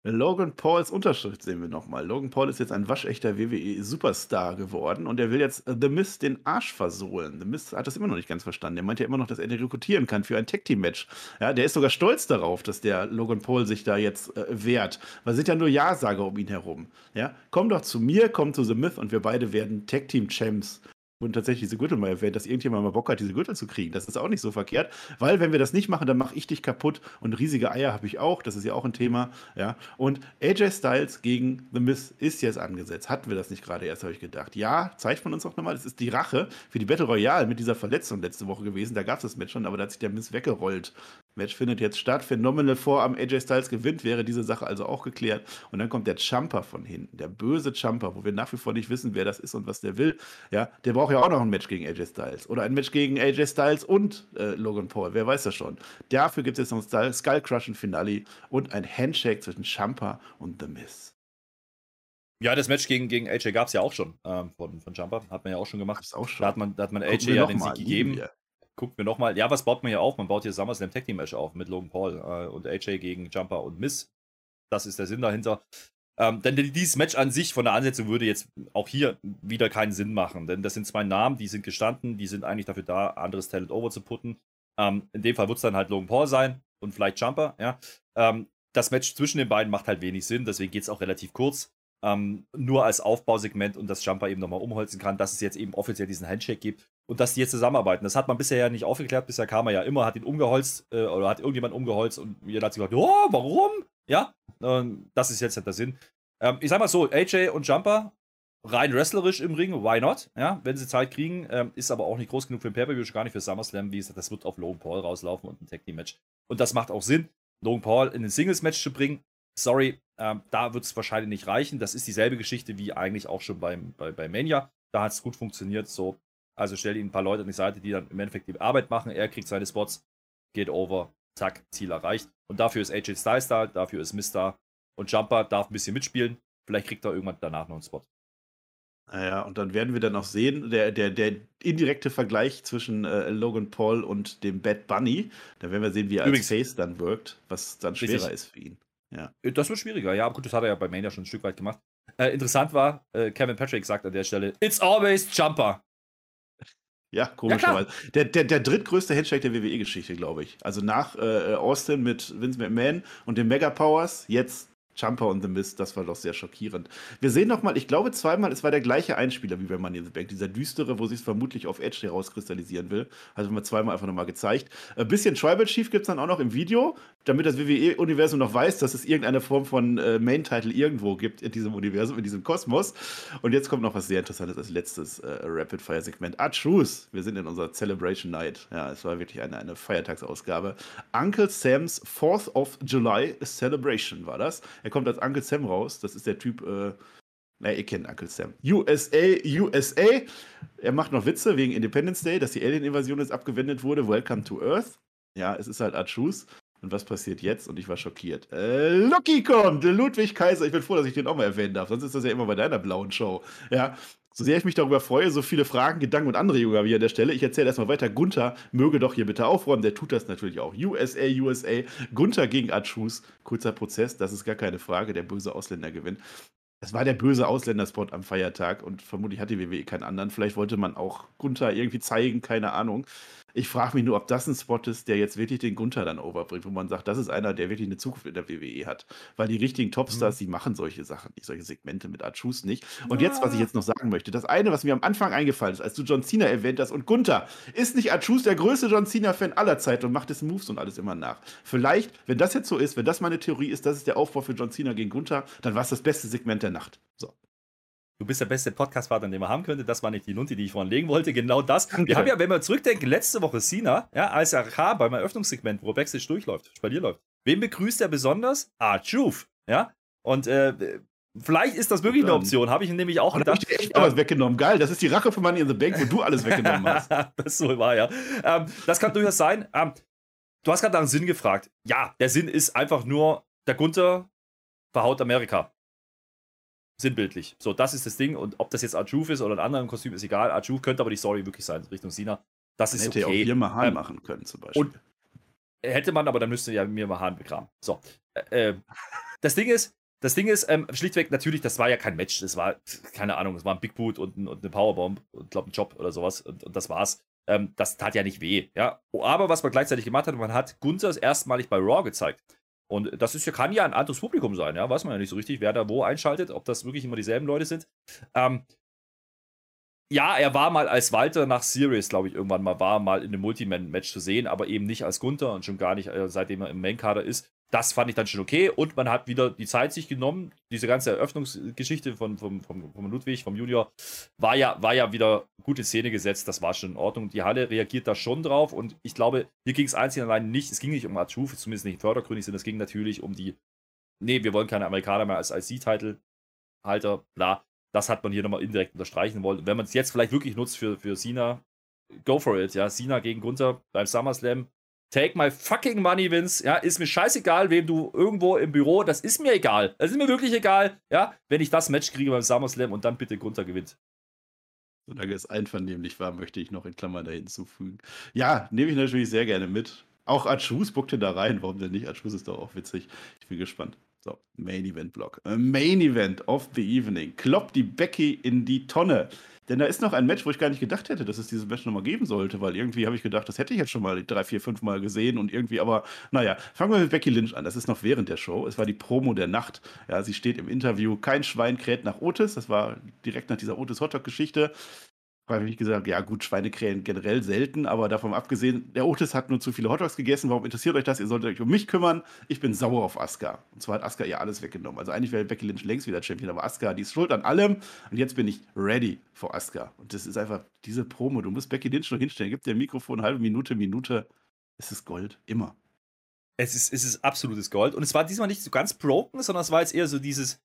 Logan Pauls Unterschrift sehen wir nochmal. Logan Paul ist jetzt ein waschechter WWE-Superstar geworden und er will jetzt The Miz den Arsch versohlen. The Miz hat das immer noch nicht ganz verstanden. Er meint ja immer noch, dass er den rekrutieren kann für ein Tag-Team-Match. Ja, der ist sogar stolz darauf, dass der Logan Paul sich da jetzt äh, wehrt. Weil sind ja nur Ja-Sager um ihn herum. Ja, komm doch zu mir, komm zu The Myth und wir beide werden Tag-Team-Champs und tatsächlich diese Gürtel mal erwähnt, dass irgendjemand mal Bock hat, diese Gürtel zu kriegen. Das ist auch nicht so verkehrt, weil wenn wir das nicht machen, dann mache ich dich kaputt und riesige Eier habe ich auch. Das ist ja auch ein Thema. Ja. Und AJ Styles gegen The Miz ist jetzt angesetzt. Hatten wir das nicht gerade erst, habe ich gedacht. Ja, zeigt man uns auch nochmal. Das ist die Rache für die Battle Royale mit dieser Verletzung letzte Woche gewesen. Da gab es das Match schon, aber da hat sich der Miz weggerollt. Match findet jetzt statt. Phenomenal vor am AJ Styles gewinnt, wäre diese Sache also auch geklärt. Und dann kommt der Jumper von hinten, der böse Jumper, wo wir nach wie vor nicht wissen, wer das ist und was der will. Ja, der braucht ja auch noch ein Match gegen AJ Styles. Oder ein Match gegen AJ Styles und äh, Logan Paul. Wer weiß das schon. Dafür gibt es jetzt noch ein Skull Crushing Finale und ein Handshake zwischen Jumper und The Miz. Ja, das Match gegen, gegen AJ gab es ja auch schon ähm, von, von Jumper. Hat man ja auch schon gemacht. Auch schon. Da hat man, da hat man AJ ja den Sieg gegeben. Guckt mir nochmal. Ja, was baut man hier auf? Man baut hier SummerSlam Tag Team Match auf mit Logan Paul äh, und AJ gegen Jumper und Miz. Das ist der Sinn dahinter. Ähm, denn dieses Match an sich von der Ansetzung würde jetzt auch hier wieder keinen Sinn machen. Denn das sind zwei Namen, die sind gestanden, die sind eigentlich dafür da, anderes Talent over zu putten. Ähm, in dem Fall wird es dann halt Logan Paul sein und vielleicht Jumper, ja. Ähm, das Match zwischen den beiden macht halt wenig Sinn, deswegen geht es auch relativ kurz. Ähm, nur als Aufbausegment und dass Jumper eben nochmal umholzen kann, dass es jetzt eben offiziell diesen Handshake gibt und dass die jetzt zusammenarbeiten. Das hat man bisher ja nicht aufgeklärt. Bisher kam er ja immer, hat ihn umgeholzt äh, oder hat irgendjemand umgeholzt und jeder hat sich gedacht, oh, warum? Ja, ähm, das ist jetzt halt der Sinn. Ähm, ich sag mal so, AJ und Jumper rein wrestlerisch im Ring, why not? Ja, wenn sie Zeit kriegen, ähm, ist aber auch nicht groß genug für ein Pay-Per-View, gar nicht für SummerSlam, wie gesagt, das wird auf Logan Paul rauslaufen und ein Tag Team Match. Und das macht auch Sinn, Logan Paul in ein Singles-Match zu bringen. Sorry, ähm, da wird es wahrscheinlich nicht reichen. Das ist dieselbe Geschichte wie eigentlich auch schon beim, bei, bei Mania. Da hat es gut funktioniert. So, also stell ihn ein paar Leute an die Seite, die dann im Endeffekt die Arbeit machen. Er kriegt seine Spots, geht over, zack, Ziel erreicht. Und dafür ist AJ Styles da, dafür ist Mister und Jumper darf ein bisschen mitspielen. Vielleicht kriegt er irgendwann danach noch einen Spot. Naja, und dann werden wir dann auch sehen, der, der, der indirekte Vergleich zwischen äh, Logan Paul und dem Bad Bunny. Da werden wir sehen, wie er als Face dann wirkt, was dann schwerer richtig. ist für ihn. Ja. Äh, das wird schwieriger, ja, aber gut, das hat er ja bei Mania schon ein Stück weit gemacht. Äh, interessant war, äh, Kevin Patrick sagt an der Stelle: It's always Jumper. Ja, komischerweise. Ja, der, der, der drittgrößte Handshake der WWE-Geschichte, glaube ich. Also nach äh, Austin mit Vince McMahon und den Mega Powers, jetzt Jumper on the Mist, das war doch sehr schockierend. Wir sehen nochmal, ich glaube zweimal, es war der gleiche Einspieler wie bei Money in the Bank, dieser düstere, wo sich es vermutlich auf Edge herauskristallisieren will. Also wir zweimal einfach nochmal gezeigt. Ein bisschen Tribal Chief gibt es dann auch noch im Video, damit das WWE-Universum noch weiß, dass es irgendeine Form von äh, Main-Title irgendwo gibt in diesem Universum, in diesem Kosmos. Und jetzt kommt noch was sehr Interessantes als letztes äh, Rapid-Fire-Segment. Ah, Truth, wir sind in unserer Celebration Night. Ja, es war wirklich eine, eine Feiertagsausgabe. Uncle Sam's 4th of July Celebration war das. Er kommt als Uncle Sam raus. Das ist der Typ, äh, naja, ihr kennt Uncle Sam. USA, USA. Er macht noch Witze wegen Independence Day, dass die Alien-Invasion jetzt abgewendet wurde. Welcome to Earth. Ja, es ist halt Archus. Und was passiert jetzt? Und ich war schockiert. Äh, Loki kommt, Ludwig Kaiser. Ich bin froh, dass ich den auch mal erwähnen darf. Sonst ist das ja immer bei deiner blauen Show. Ja, so sehr ich mich darüber freue, so viele Fragen, Gedanken und Anregungen habe ich an der Stelle. Ich erzähle erstmal weiter. Gunther möge doch hier bitte aufräumen. Der tut das natürlich auch. USA, USA. Gunther gegen Archus. Kurzer Prozess, das ist gar keine Frage. Der böse Ausländer gewinnt. Das war der böse Ausländerspot am Feiertag und vermutlich hatte WWE keinen anderen. Vielleicht wollte man auch Gunther irgendwie zeigen, keine Ahnung. Ich frage mich nur, ob das ein Spot ist, der jetzt wirklich den Gunther dann overbringt, wo man sagt, das ist einer, der wirklich eine Zukunft in der WWE hat. Weil die richtigen Topstars, mhm. die machen solche Sachen nicht, solche Segmente mit Archus nicht. Und ja. jetzt, was ich jetzt noch sagen möchte, das eine, was mir am Anfang eingefallen ist, als du John Cena erwähnt hast und Gunther, ist nicht Archus der größte John Cena-Fan aller Zeiten und macht dessen Moves und alles immer nach. Vielleicht, wenn das jetzt so ist, wenn das meine Theorie ist, das ist der Aufbau für John Cena gegen Gunther, dann war es das beste Segment der Nacht. So. Du bist der beste Podcast-Partner, den man haben könnte. Das war nicht die Lunte, die ich vorhin legen wollte. Genau das. Wir haben ja, wenn wir zurückdenken, letzte Woche Sina, ja, als er kam beim Eröffnungssegment, wo Backstage durchläuft, bei dir läuft. Wen begrüßt er besonders? Ah, Truth. Ja. Und äh, vielleicht ist das wirklich eine Option. Habe ich nämlich auch gedacht. Ich echt mal was weggenommen. Geil. Das ist die Rache von Money in the Bank, wo du alles weggenommen hast. das so war ja. Ähm, das kann durchaus sein. Ähm, du hast gerade nach dem Sinn gefragt. Ja, der Sinn ist einfach nur, der Gunther verhaut Amerika. Sinnbildlich. So, das ist das Ding. Und ob das jetzt Arjuf ist oder ein anderes Kostüm, ist egal. Arjuf könnte aber die Story wirklich sein, Richtung Sina. Das ist hätte okay. Hätte auch Mahal ähm, machen können, zum Beispiel. Und hätte man, aber dann müsste ja mir Mahal begraben. So. Äh, äh, das Ding ist, das Ding ist, ähm, schlichtweg, natürlich, das war ja kein Match. Das war, keine Ahnung, es war ein Big Boot und, ein, und eine Powerbomb und, glaube, ein Job oder sowas. Und, und das war's. Ähm, das tat ja nicht weh. Ja? Aber was man gleichzeitig gemacht hat, man hat Gunther erstmalig bei Raw gezeigt. Und das ist, kann ja ein anderes Publikum sein, ja, weiß man ja nicht so richtig, wer da wo einschaltet, ob das wirklich immer dieselben Leute sind. Ähm, ja, er war mal als Walter nach Series, glaube ich, irgendwann mal, war mal in einem Multiman-Match zu sehen, aber eben nicht als Gunther und schon gar nicht, äh, seitdem er im Main-Kader ist. Das fand ich dann schon okay und man hat wieder die Zeit sich genommen. Diese ganze Eröffnungsgeschichte von, von, von, von Ludwig, vom Junior, war ja, war ja wieder gute Szene gesetzt. Das war schon in Ordnung. Die Halle reagiert da schon drauf und ich glaube, hier ging es einzig und allein nicht. Es ging nicht um Archuf, zumindest nicht fördergründig, sondern es ging natürlich um die. Nee, wir wollen keine Amerikaner mehr als IC-Title-Halter, bla. Das hat man hier nochmal indirekt unterstreichen wollen. wenn man es jetzt vielleicht wirklich nutzt für, für Sina, go for it. Ja, Sina gegen Gunther beim SummerSlam Take my fucking money, Vince. Ja, ist mir scheißegal, wem du irgendwo im Büro, das ist mir egal. Das ist mir wirklich egal, ja, wenn ich das Match kriege beim SummerSlam und dann bitte Gunther gewinnt. Solange es einvernehmlich war, möchte ich noch in Klammern da hinzufügen. Ja, nehme ich natürlich sehr gerne mit. Auch Achus buckte da rein. Warum denn nicht? Achus ist doch auch witzig. Ich bin gespannt. So, Main Event Block. Main Event of the Evening. Kloppt die Becky in die Tonne. Denn da ist noch ein Match, wo ich gar nicht gedacht hätte, dass es dieses Match nochmal geben sollte, weil irgendwie habe ich gedacht, das hätte ich jetzt schon mal drei, vier, fünf Mal gesehen und irgendwie, aber naja, fangen wir mit Becky Lynch an. Das ist noch während der Show. Es war die Promo der Nacht. Ja, sie steht im Interview, kein Schwein kräht nach Otis. Das war direkt nach dieser Otis Hotdog-Geschichte. Weil, wie gesagt, ja gut, Schweinekrähen generell selten, aber davon abgesehen, der Otis hat nur zu viele Hotdogs gegessen. Warum interessiert euch das? Ihr solltet euch um mich kümmern. Ich bin sauer auf Asuka. Und zwar hat Asuka ihr alles weggenommen. Also eigentlich wäre Becky Lynch längst wieder Champion, aber Asuka, die ist schuld an allem. Und jetzt bin ich ready for Asuka. Und das ist einfach diese Promo. Du musst Becky Lynch nur hinstellen. Gib dir ein Mikrofon, halbe Minute, Minute. Es ist Gold. Immer. Es ist, es ist absolutes Gold. Und es war diesmal nicht so ganz broken, sondern es war jetzt eher so dieses,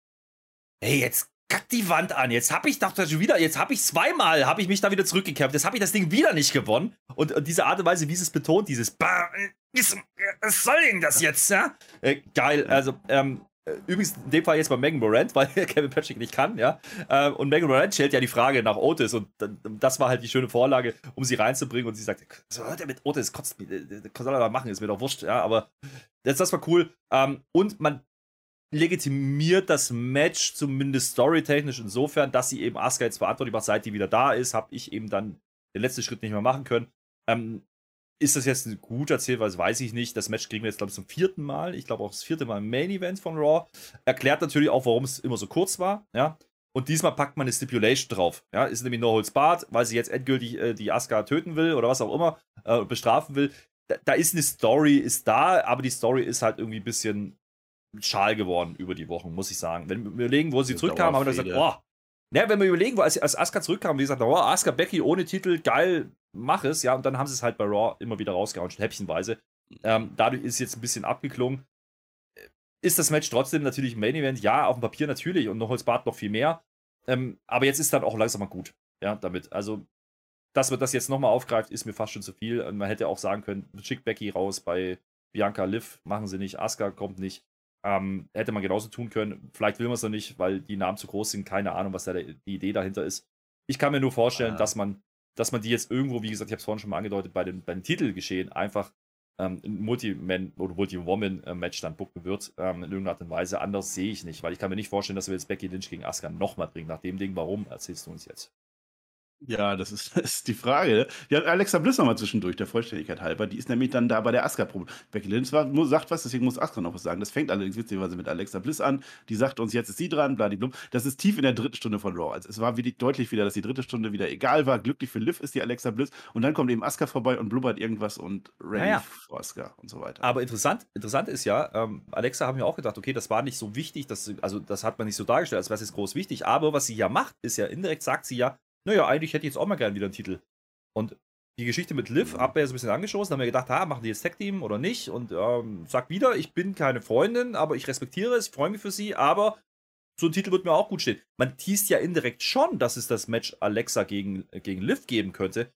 hey, jetzt kack die Wand an. Jetzt habe ich doch schon wieder, jetzt habe ich zweimal, habe ich mich da wieder zurückgekämpft. Jetzt habe ich das Ding wieder nicht gewonnen. Und, und, diese Art und Weise, wie es betont, dieses, was soll denn das jetzt, ja? Äh, geil, also, ähm, äh, Übrigens in dem Fall jetzt bei Megan Morant, weil Kevin Patrick nicht kann, ja. Ähm, und Megan Morant stellt ja die Frage nach Otis und das war halt die schöne Vorlage, um sie reinzubringen. Und sie sagt, so hört er mit Otis, kotzt, soll er da machen, ist mir doch wurscht, ja. Aber das, das war cool. Ähm, und man legitimiert das Match zumindest storytechnisch insofern, dass sie eben Asuka jetzt verantwortlich macht, seit die wieder da ist, habe ich eben dann den letzten Schritt nicht mehr machen können. Ähm, ist das jetzt ein guter Zielweise, weiß ich nicht. Das Match kriegen wir jetzt, glaube ich, zum vierten Mal. Ich glaube auch das vierte Mal im Main Event von Raw. Erklärt natürlich auch, warum es immer so kurz war. Ja. Und diesmal packt man eine Stipulation drauf. Ja, ist nämlich No Holds Barred, weil sie jetzt endgültig äh, die Asuka töten will oder was auch immer, äh, bestrafen will. Da, da, ist eine Story, ist da, aber die Story ist halt irgendwie ein bisschen schal geworden über die Wochen, muss ich sagen. Wenn wir überlegen, wo sie zurückkam, haben wir gesagt, boah. Ja, wenn wir überlegen, wo als, als Asuka zurückkam, wie gesagt, oh, Asuka Becky ohne Titel, geil, mach es, ja, und dann haben sie es halt bei Raw immer wieder rausgehauen, häppchenweise. Ähm, dadurch ist es jetzt ein bisschen abgeklungen. Ist das Match trotzdem natürlich Main Event? Ja, auf dem Papier natürlich und noch als Bart noch viel mehr. Ähm, aber jetzt ist dann auch langsam mal gut, ja, damit. Also, dass man das jetzt nochmal aufgreift, ist mir fast schon zu viel. Und man hätte auch sagen können, schick Becky raus bei Bianca Liv, machen sie nicht, Asuka kommt nicht. Ähm, hätte man genauso tun können. Vielleicht will man es noch nicht, weil die Namen zu groß sind. Keine Ahnung, was da die Idee dahinter ist. Ich kann mir nur vorstellen, ah. dass man dass man die jetzt irgendwo, wie gesagt, ich habe es vorhin schon mal angedeutet, bei den, bei den Titelgeschehen einfach ähm, ein Multi-Man- oder Multi-Woman-Match dann bucken wird, ähm, in irgendeiner Art und Weise. Anders sehe ich nicht, weil ich kann mir nicht vorstellen, dass wir jetzt Becky Lynch gegen Asuka nochmal bringen. Nach dem Ding, warum, erzählst du uns jetzt? Ja, das ist, das ist die Frage. Ne? Ja, Alexa Bliss nochmal zwischendurch, der Vollständigkeit halber. Die ist nämlich dann da bei der Asuka-Probe. Becky Lynch war, sagt was, deswegen muss Asuka noch was sagen. Das fängt allerdings witzigerweise mit Alexa Bliss an. Die sagt uns, jetzt ist sie dran, bladiblum. Das ist tief in der dritten Stunde von Raw. Also es war wirklich deutlich wieder, dass die dritte Stunde wieder egal war. Glücklich für Liv ist die Alexa Bliss. Und dann kommt eben Asuka vorbei und blubbert irgendwas und ready naja. für Asuka und so weiter. Aber interessant, interessant ist ja, ähm, Alexa haben ja auch gedacht, okay, das war nicht so wichtig, das, also das hat man nicht so dargestellt, als wäre es jetzt groß wichtig. Aber was sie ja macht, ist ja indirekt, sagt sie ja, naja, eigentlich hätte ich jetzt auch mal gerne wieder einen Titel. Und die Geschichte mit Liv mhm. hat mir ja so ein bisschen angeschossen, haben wir gedacht, ha, machen die jetzt Tag-Team oder nicht? Und ähm, sag wieder, ich bin keine Freundin, aber ich respektiere es, freue mich für sie, aber so ein Titel wird mir auch gut stehen. Man teast ja indirekt schon, dass es das Match Alexa gegen, gegen Liv geben könnte.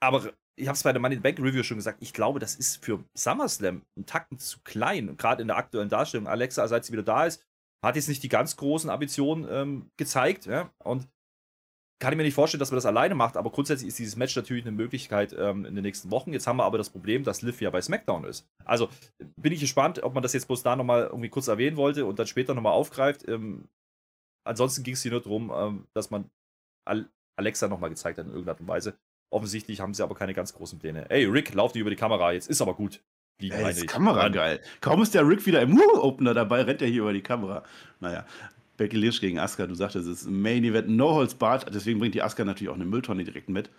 Aber ich habe es bei der Money in the Bank Review schon gesagt, ich glaube, das ist für SummerSlam ein Tacken zu klein. Gerade in der aktuellen Darstellung. Alexa, seit sie wieder da ist, hat jetzt nicht die ganz großen Ambitionen ähm, gezeigt. Ja? Und kann ich mir nicht vorstellen, dass man das alleine macht, aber grundsätzlich ist dieses Match natürlich eine Möglichkeit ähm, in den nächsten Wochen. Jetzt haben wir aber das Problem, dass Liv ja bei SmackDown ist. Also bin ich gespannt, ob man das jetzt bloß da nochmal irgendwie kurz erwähnen wollte und dann später nochmal aufgreift. Ähm, ansonsten ging es hier nur darum, ähm, dass man Al Alexa nochmal gezeigt hat in irgendeiner Art und Weise. Offensichtlich haben sie aber keine ganz großen Pläne. Ey, Rick, lauf dir über die Kamera, jetzt ist aber gut. Ey, ist Kamera geil. Kaum ist der Rick wieder im Opener dabei, rennt er hier über die Kamera. Naja, Becky Lynch gegen Asuka, du sagtest, es ist ein Main Event, No Holds Barred, deswegen bringt die Asuka natürlich auch eine Mülltonne direkt mit.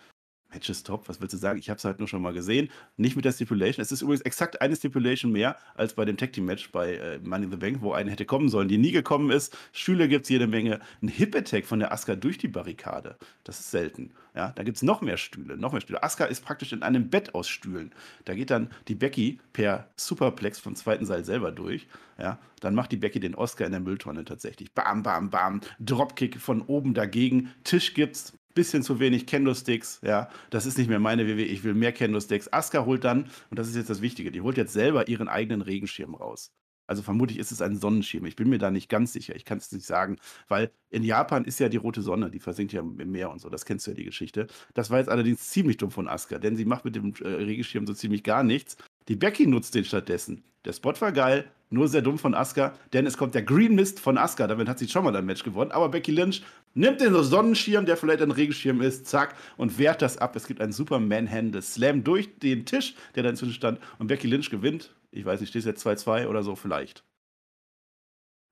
Match ist top, was willst du sagen? Ich habe es halt nur schon mal gesehen. Nicht mit der Stipulation. Es ist übrigens exakt eine Stipulation mehr als bei dem Tag Team Match bei äh, Money in the Bank, wo eine hätte kommen sollen, die nie gekommen ist. Stühle gibt es jede Menge. Ein Hip Attack von der Asuka durch die Barrikade. Das ist selten. Ja, da gibt es noch mehr Stühle, noch mehr Stühle. Asuka ist praktisch in einem Bett aus Stühlen. Da geht dann die Becky per Superplex vom zweiten Seil selber durch. Ja, dann macht die Becky den Oscar in der Mülltonne tatsächlich. Bam, bam, bam. Dropkick von oben dagegen. Tisch gibt's bisschen zu wenig Kendo-Sticks, ja, das ist nicht mehr meine WW, ich will mehr Kendo-Sticks. Asuka holt dann, und das ist jetzt das Wichtige, die holt jetzt selber ihren eigenen Regenschirm raus. Also vermutlich ist es ein Sonnenschirm. Ich bin mir da nicht ganz sicher. Ich kann es nicht sagen, weil in Japan ist ja die rote Sonne, die versinkt ja im Meer und so. Das kennst du ja die Geschichte. Das war jetzt allerdings ziemlich dumm von Asuka, denn sie macht mit dem äh, Regenschirm so ziemlich gar nichts. Die Becky nutzt den stattdessen. Der Spot war geil, nur sehr dumm von Asuka, denn es kommt der Green Mist von Asuka. Damit hat sie schon mal ein Match gewonnen. Aber Becky Lynch nimmt den Sonnenschirm, der vielleicht ein Regenschirm ist, zack, und wehrt das ab. Es gibt einen super Manhandle Slam durch den Tisch, der da inzwischen stand. Und Becky Lynch gewinnt. Ich weiß nicht, steht jetzt 2-2 oder so vielleicht.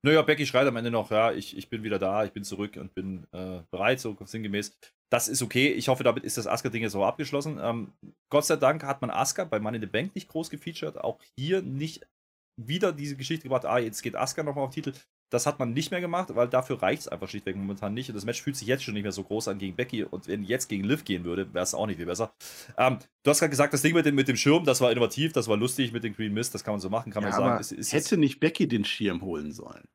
Naja, Becky schreit am Ende noch, ja, ich, ich bin wieder da, ich bin zurück und bin äh, bereit, so sinngemäß. Das ist okay. Ich hoffe, damit ist das Asuka-Ding jetzt auch abgeschlossen. Ähm, Gott sei Dank hat man Asuka bei Money in the Bank nicht groß gefeatured. Auch hier nicht wieder diese Geschichte gebracht, ah, jetzt geht Asuka nochmal auf Titel. Das hat man nicht mehr gemacht, weil dafür reicht es einfach schlichtweg momentan nicht. Und das Match fühlt sich jetzt schon nicht mehr so groß an gegen Becky. Und wenn jetzt gegen Liv gehen würde, wäre es auch nicht viel besser. Ähm, du hast gerade gesagt, das Ding mit dem, mit dem Schirm, das war innovativ, das war lustig mit dem Green Mist, das kann man so machen, kann ja, man sagen. Es, es hätte nicht Becky den Schirm holen sollen.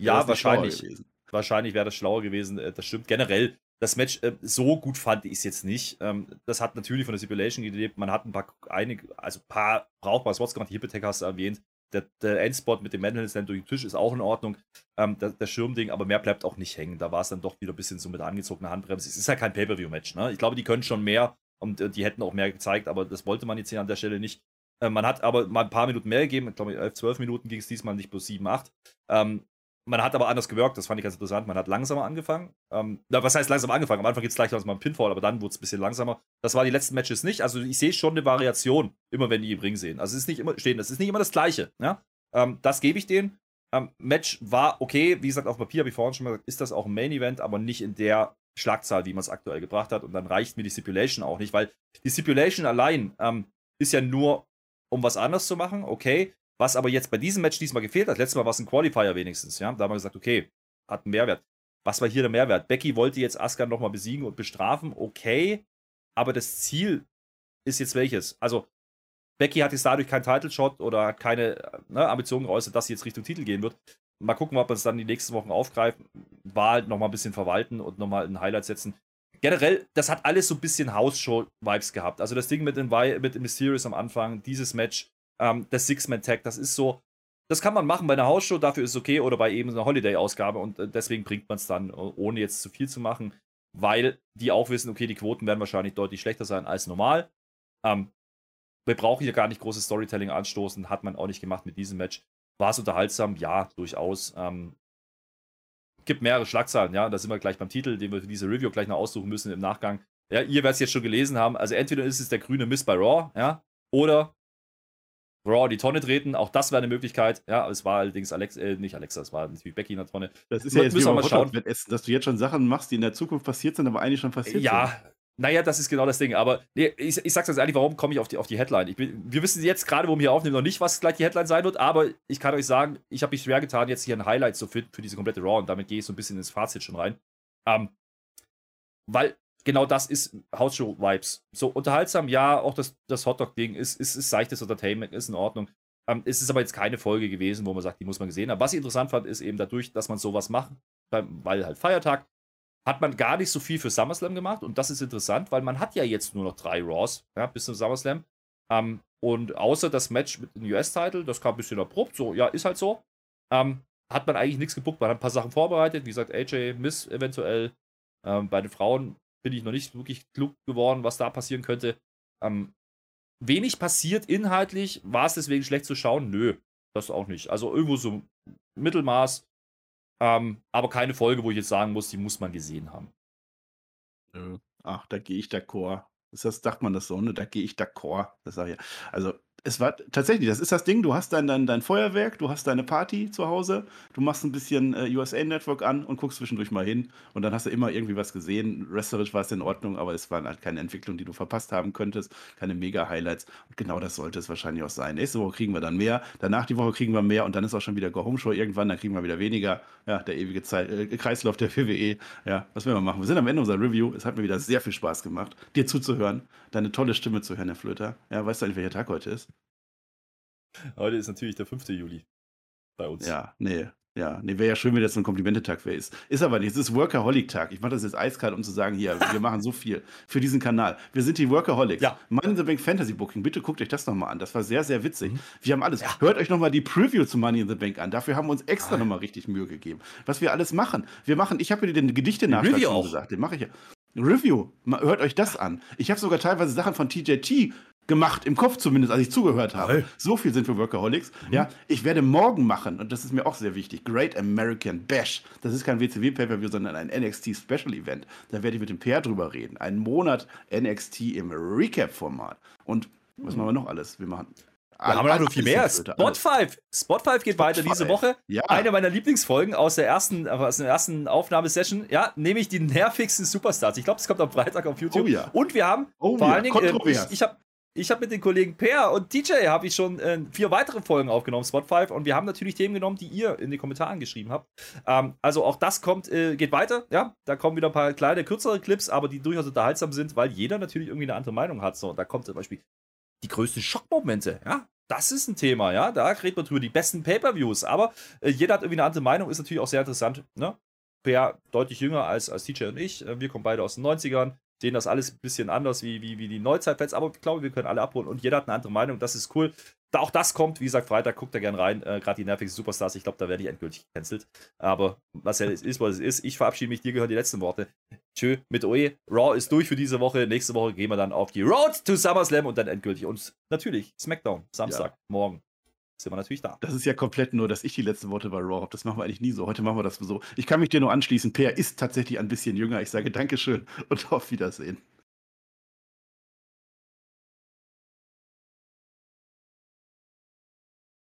Ja, wahrscheinlich. Wahrscheinlich wäre das schlauer gewesen. Äh, das stimmt. Generell, das Match äh, so gut fand ich es jetzt nicht. Ähm, das hat natürlich von der Stipulation gelebt. Man hat ein paar, einige, also ein paar brauchbare Spots gemacht. Die Hip Attack hast du erwähnt. Der, der Endspot mit dem Manhandle Slam durch den Tisch ist auch in Ordnung. Ähm, der, der, Schirmding, aber mehr bleibt auch nicht hängen. Da war es dann doch wieder ein bisschen so mit angezogener Handbremse. Es ist ja kein Pay-Per-View-Match. Ne? Ich glaube, die können schon mehr und äh, die hätten auch mehr gezeigt, aber das wollte man jetzt hier an der Stelle nicht. Äh, man hat aber mal ein paar Minuten mehr gegeben. Ich glaube, 11, 12 Minuten ging es diesmal nicht plus 7, 8. Ähm, man hat aber anders gewirkt, das fand ich ganz interessant. Man hat langsamer angefangen. Ähm, na, was heißt langsam angefangen? Am Anfang geht es gleich mal ein Pinfall, aber dann wurde es ein bisschen langsamer. Das war die letzten Matches nicht. Also ich sehe schon eine Variation, immer wenn die im Ring sehen. Also es ist nicht immer stehen, das ist nicht immer das Gleiche. Ja? Ähm, das gebe ich denen. Ähm, Match war okay, wie gesagt, auf Papier habe ich vorhin schon mal gesagt, ist das auch ein Main Event, aber nicht in der Schlagzahl, wie man es aktuell gebracht hat. Und dann reicht mir die Stipulation auch nicht, weil die Stipulation allein ähm, ist ja nur, um was anderes zu machen, okay. Was aber jetzt bei diesem Match diesmal gefehlt hat, letztes Mal war es ein Qualifier wenigstens, ja. Da haben wir gesagt, okay, hat einen Mehrwert. Was war hier der Mehrwert? Becky wollte jetzt Asuka nochmal besiegen und bestrafen, okay. Aber das Ziel ist jetzt welches? Also, Becky hat jetzt dadurch keinen Title-Shot oder hat keine ne, Ambitionen geäußert, dass sie jetzt Richtung Titel gehen wird. Mal gucken, ob man es dann die nächsten Wochen aufgreift. War halt nochmal ein bisschen verwalten und nochmal ein Highlight setzen. Generell, das hat alles so ein bisschen House-Show-Vibes gehabt. Also das Ding mit dem, mit Mysterious am Anfang, dieses Match, ähm, das Six-Man-Tag, das ist so, das kann man machen bei einer Hausshow, dafür ist es okay, oder bei eben einer Holiday-Ausgabe und äh, deswegen bringt man es dann, äh, ohne jetzt zu viel zu machen, weil die auch wissen, okay, die Quoten werden wahrscheinlich deutlich schlechter sein als normal. Ähm, wir brauchen hier gar nicht großes Storytelling anstoßen, hat man auch nicht gemacht mit diesem Match. War es unterhaltsam? Ja, durchaus. Ähm, gibt mehrere Schlagzeilen, ja, da sind wir gleich beim Titel, den wir für diese Review gleich noch aussuchen müssen im Nachgang. Ja, ihr werdet es jetzt schon gelesen haben. Also entweder ist es der grüne Mist bei Raw, ja, oder Raw die Tonne treten, auch das wäre eine Möglichkeit. Ja, es war allerdings Alex, äh, nicht Alexa, es war natürlich Becky in der Tonne. Das ist ja jetzt wie mal schauen, dass du jetzt schon Sachen machst, die in der Zukunft passiert sind, aber eigentlich schon passiert ja, sind. Ja, naja, das ist genau das Ding. Aber nee, ich, ich sag's ganz ehrlich, warum komme ich auf die, auf die Headline? Ich bin, wir wissen jetzt gerade, wo wir hier aufnehmen, noch nicht, was gleich die Headline sein wird, aber ich kann euch sagen, ich habe mich schwer getan, jetzt hier ein Highlight zu finden für diese komplette Raw und damit gehe ich so ein bisschen ins Fazit schon rein. Ähm, weil genau das ist Hausshow-Vibes. So unterhaltsam, ja, auch das, das Hotdog-Ding ist, ist, ist seichtes Entertainment, ist in Ordnung. Ähm, es ist aber jetzt keine Folge gewesen, wo man sagt, die muss man gesehen haben. Was ich interessant fand, ist eben dadurch, dass man sowas macht, weil halt Feiertag, hat man gar nicht so viel für SummerSlam gemacht. Und das ist interessant, weil man hat ja jetzt nur noch drei Raws ja, bis zum SummerSlam. Ähm, und außer das Match mit dem US-Title, das kam ein bisschen abrupt, so, ja, ist halt so, ähm, hat man eigentlich nichts gebuckt. Man hat ein paar Sachen vorbereitet, wie gesagt, AJ, Miss eventuell. Ähm, bei den Frauen bin ich noch nicht wirklich klug geworden, was da passieren könnte. Ähm, wenig passiert inhaltlich. War es deswegen schlecht zu schauen? Nö, das auch nicht. Also irgendwo so Mittelmaß. Ähm, aber keine Folge, wo ich jetzt sagen muss, die muss man gesehen haben. Ach, da gehe ich d'accord. Das, sagt man das so, ne? Da gehe ich d'accord. Das sage ich. Also, es war tatsächlich, das ist das Ding, du hast dein, dein, dein Feuerwerk, du hast deine Party zu Hause, du machst ein bisschen äh, USA Network an und guckst zwischendurch mal hin und dann hast du immer irgendwie was gesehen. Wrestlerisch war es in Ordnung, aber es waren halt keine Entwicklung, die du verpasst haben könntest, keine Mega-Highlights. Und genau das sollte es wahrscheinlich auch sein. Nächste Woche kriegen wir dann mehr, danach die Woche kriegen wir mehr und dann ist auch schon wieder Go-Home-Show irgendwann, dann kriegen wir wieder weniger. Ja, der ewige Zeit, äh, Kreislauf der WWE. Ja, was werden wir machen? Wir sind am Ende unserer Review. Es hat mir wieder sehr viel Spaß gemacht, dir zuzuhören, deine tolle Stimme zu hören, Herr Flöter. Ja, weißt du eigentlich, welcher Tag heute ist? Heute ist natürlich der 5. Juli bei uns. Ja, nee. Ja, nee, wäre ja schön, wenn das so ein Komplimentetag wäre. Ist, ist aber nicht. Es ist Workaholic-Tag. Ich mache das jetzt eiskalt, um zu sagen, hier, wir machen so viel für diesen Kanal. Wir sind die Workaholics. Ja. Money in the Bank Fantasy Booking, bitte guckt euch das nochmal an. Das war sehr, sehr witzig. Mhm. Wir haben alles. Ja. Hört euch nochmal die Preview zu Money in the Bank an. Dafür haben wir uns extra nochmal richtig Mühe gegeben. Was wir alles machen. Wir machen, ich habe dir den Gedichte nachschlag gesagt. Den mache ich ja. Review, hört euch das an. Ich habe sogar teilweise Sachen von TJT gemacht, im Kopf zumindest, als ich zugehört habe. Hey. So viel sind wir Workaholics. Mhm. Ja, ich werde morgen machen, und das ist mir auch sehr wichtig, Great American Bash. Das ist kein WCW-Pay-Per-View, sondern ein NXT-Special-Event. Da werde ich mit dem Peer drüber reden. Ein Monat NXT im Recap-Format. Und was machen wir noch alles? Wir machen wir haben noch viel mehr. Spot 5. Spot 5 geht Spot weiter five. diese Woche. Ja. Eine meiner Lieblingsfolgen aus der ersten, aus der ersten Aufnahmesession. Ja, nämlich die nervigsten Superstars. Ich glaube, das kommt am Freitag auf YouTube. Oh ja. Und wir haben oh vor ja. allen Dingen, äh, ich, ich habe ich habe mit den Kollegen Per und DJ habe ich schon äh, vier weitere Folgen aufgenommen, Spot 5, und wir haben natürlich Themen genommen, die ihr in den Kommentaren geschrieben habt. Ähm, also auch das kommt, äh, geht weiter, ja. Da kommen wieder ein paar kleine, kürzere Clips, aber die durchaus unterhaltsam sind, weil jeder natürlich irgendwie eine andere Meinung hat. So, da kommt zum Beispiel die größten Schockmomente, ja. Das ist ein Thema, ja. Da redet man drüber die besten Pay-Per-Views. Aber äh, jeder hat irgendwie eine andere Meinung, ist natürlich auch sehr interessant, ne? Per deutlich jünger als, als DJ und ich. Äh, wir kommen beide aus den 90ern sehen das alles ein bisschen anders wie, wie, wie die Neuzeitfans, aber ich glaube, wir können alle abholen und jeder hat eine andere Meinung. Das ist cool. Da auch das kommt, wie gesagt, Freitag, guckt da gerne rein. Äh, Gerade die nervigsten Superstars, ich glaube, da werde ich endgültig gecancelt. Aber was ja ist, was es ist. Ich verabschiede mich, dir gehören die letzten Worte. Tschö mit Oe. Raw ist durch für diese Woche. Nächste Woche gehen wir dann auf die Road to SummerSlam und dann endgültig. Und natürlich SmackDown, Samstag, ja. morgen. Sind wir natürlich da. Das ist ja komplett nur, dass ich die letzten Worte bei Raw habe. Das machen wir eigentlich nie so. Heute machen wir das so. Ich kann mich dir nur anschließen. Per ist tatsächlich ein bisschen jünger. Ich sage Dankeschön und auf Wiedersehen.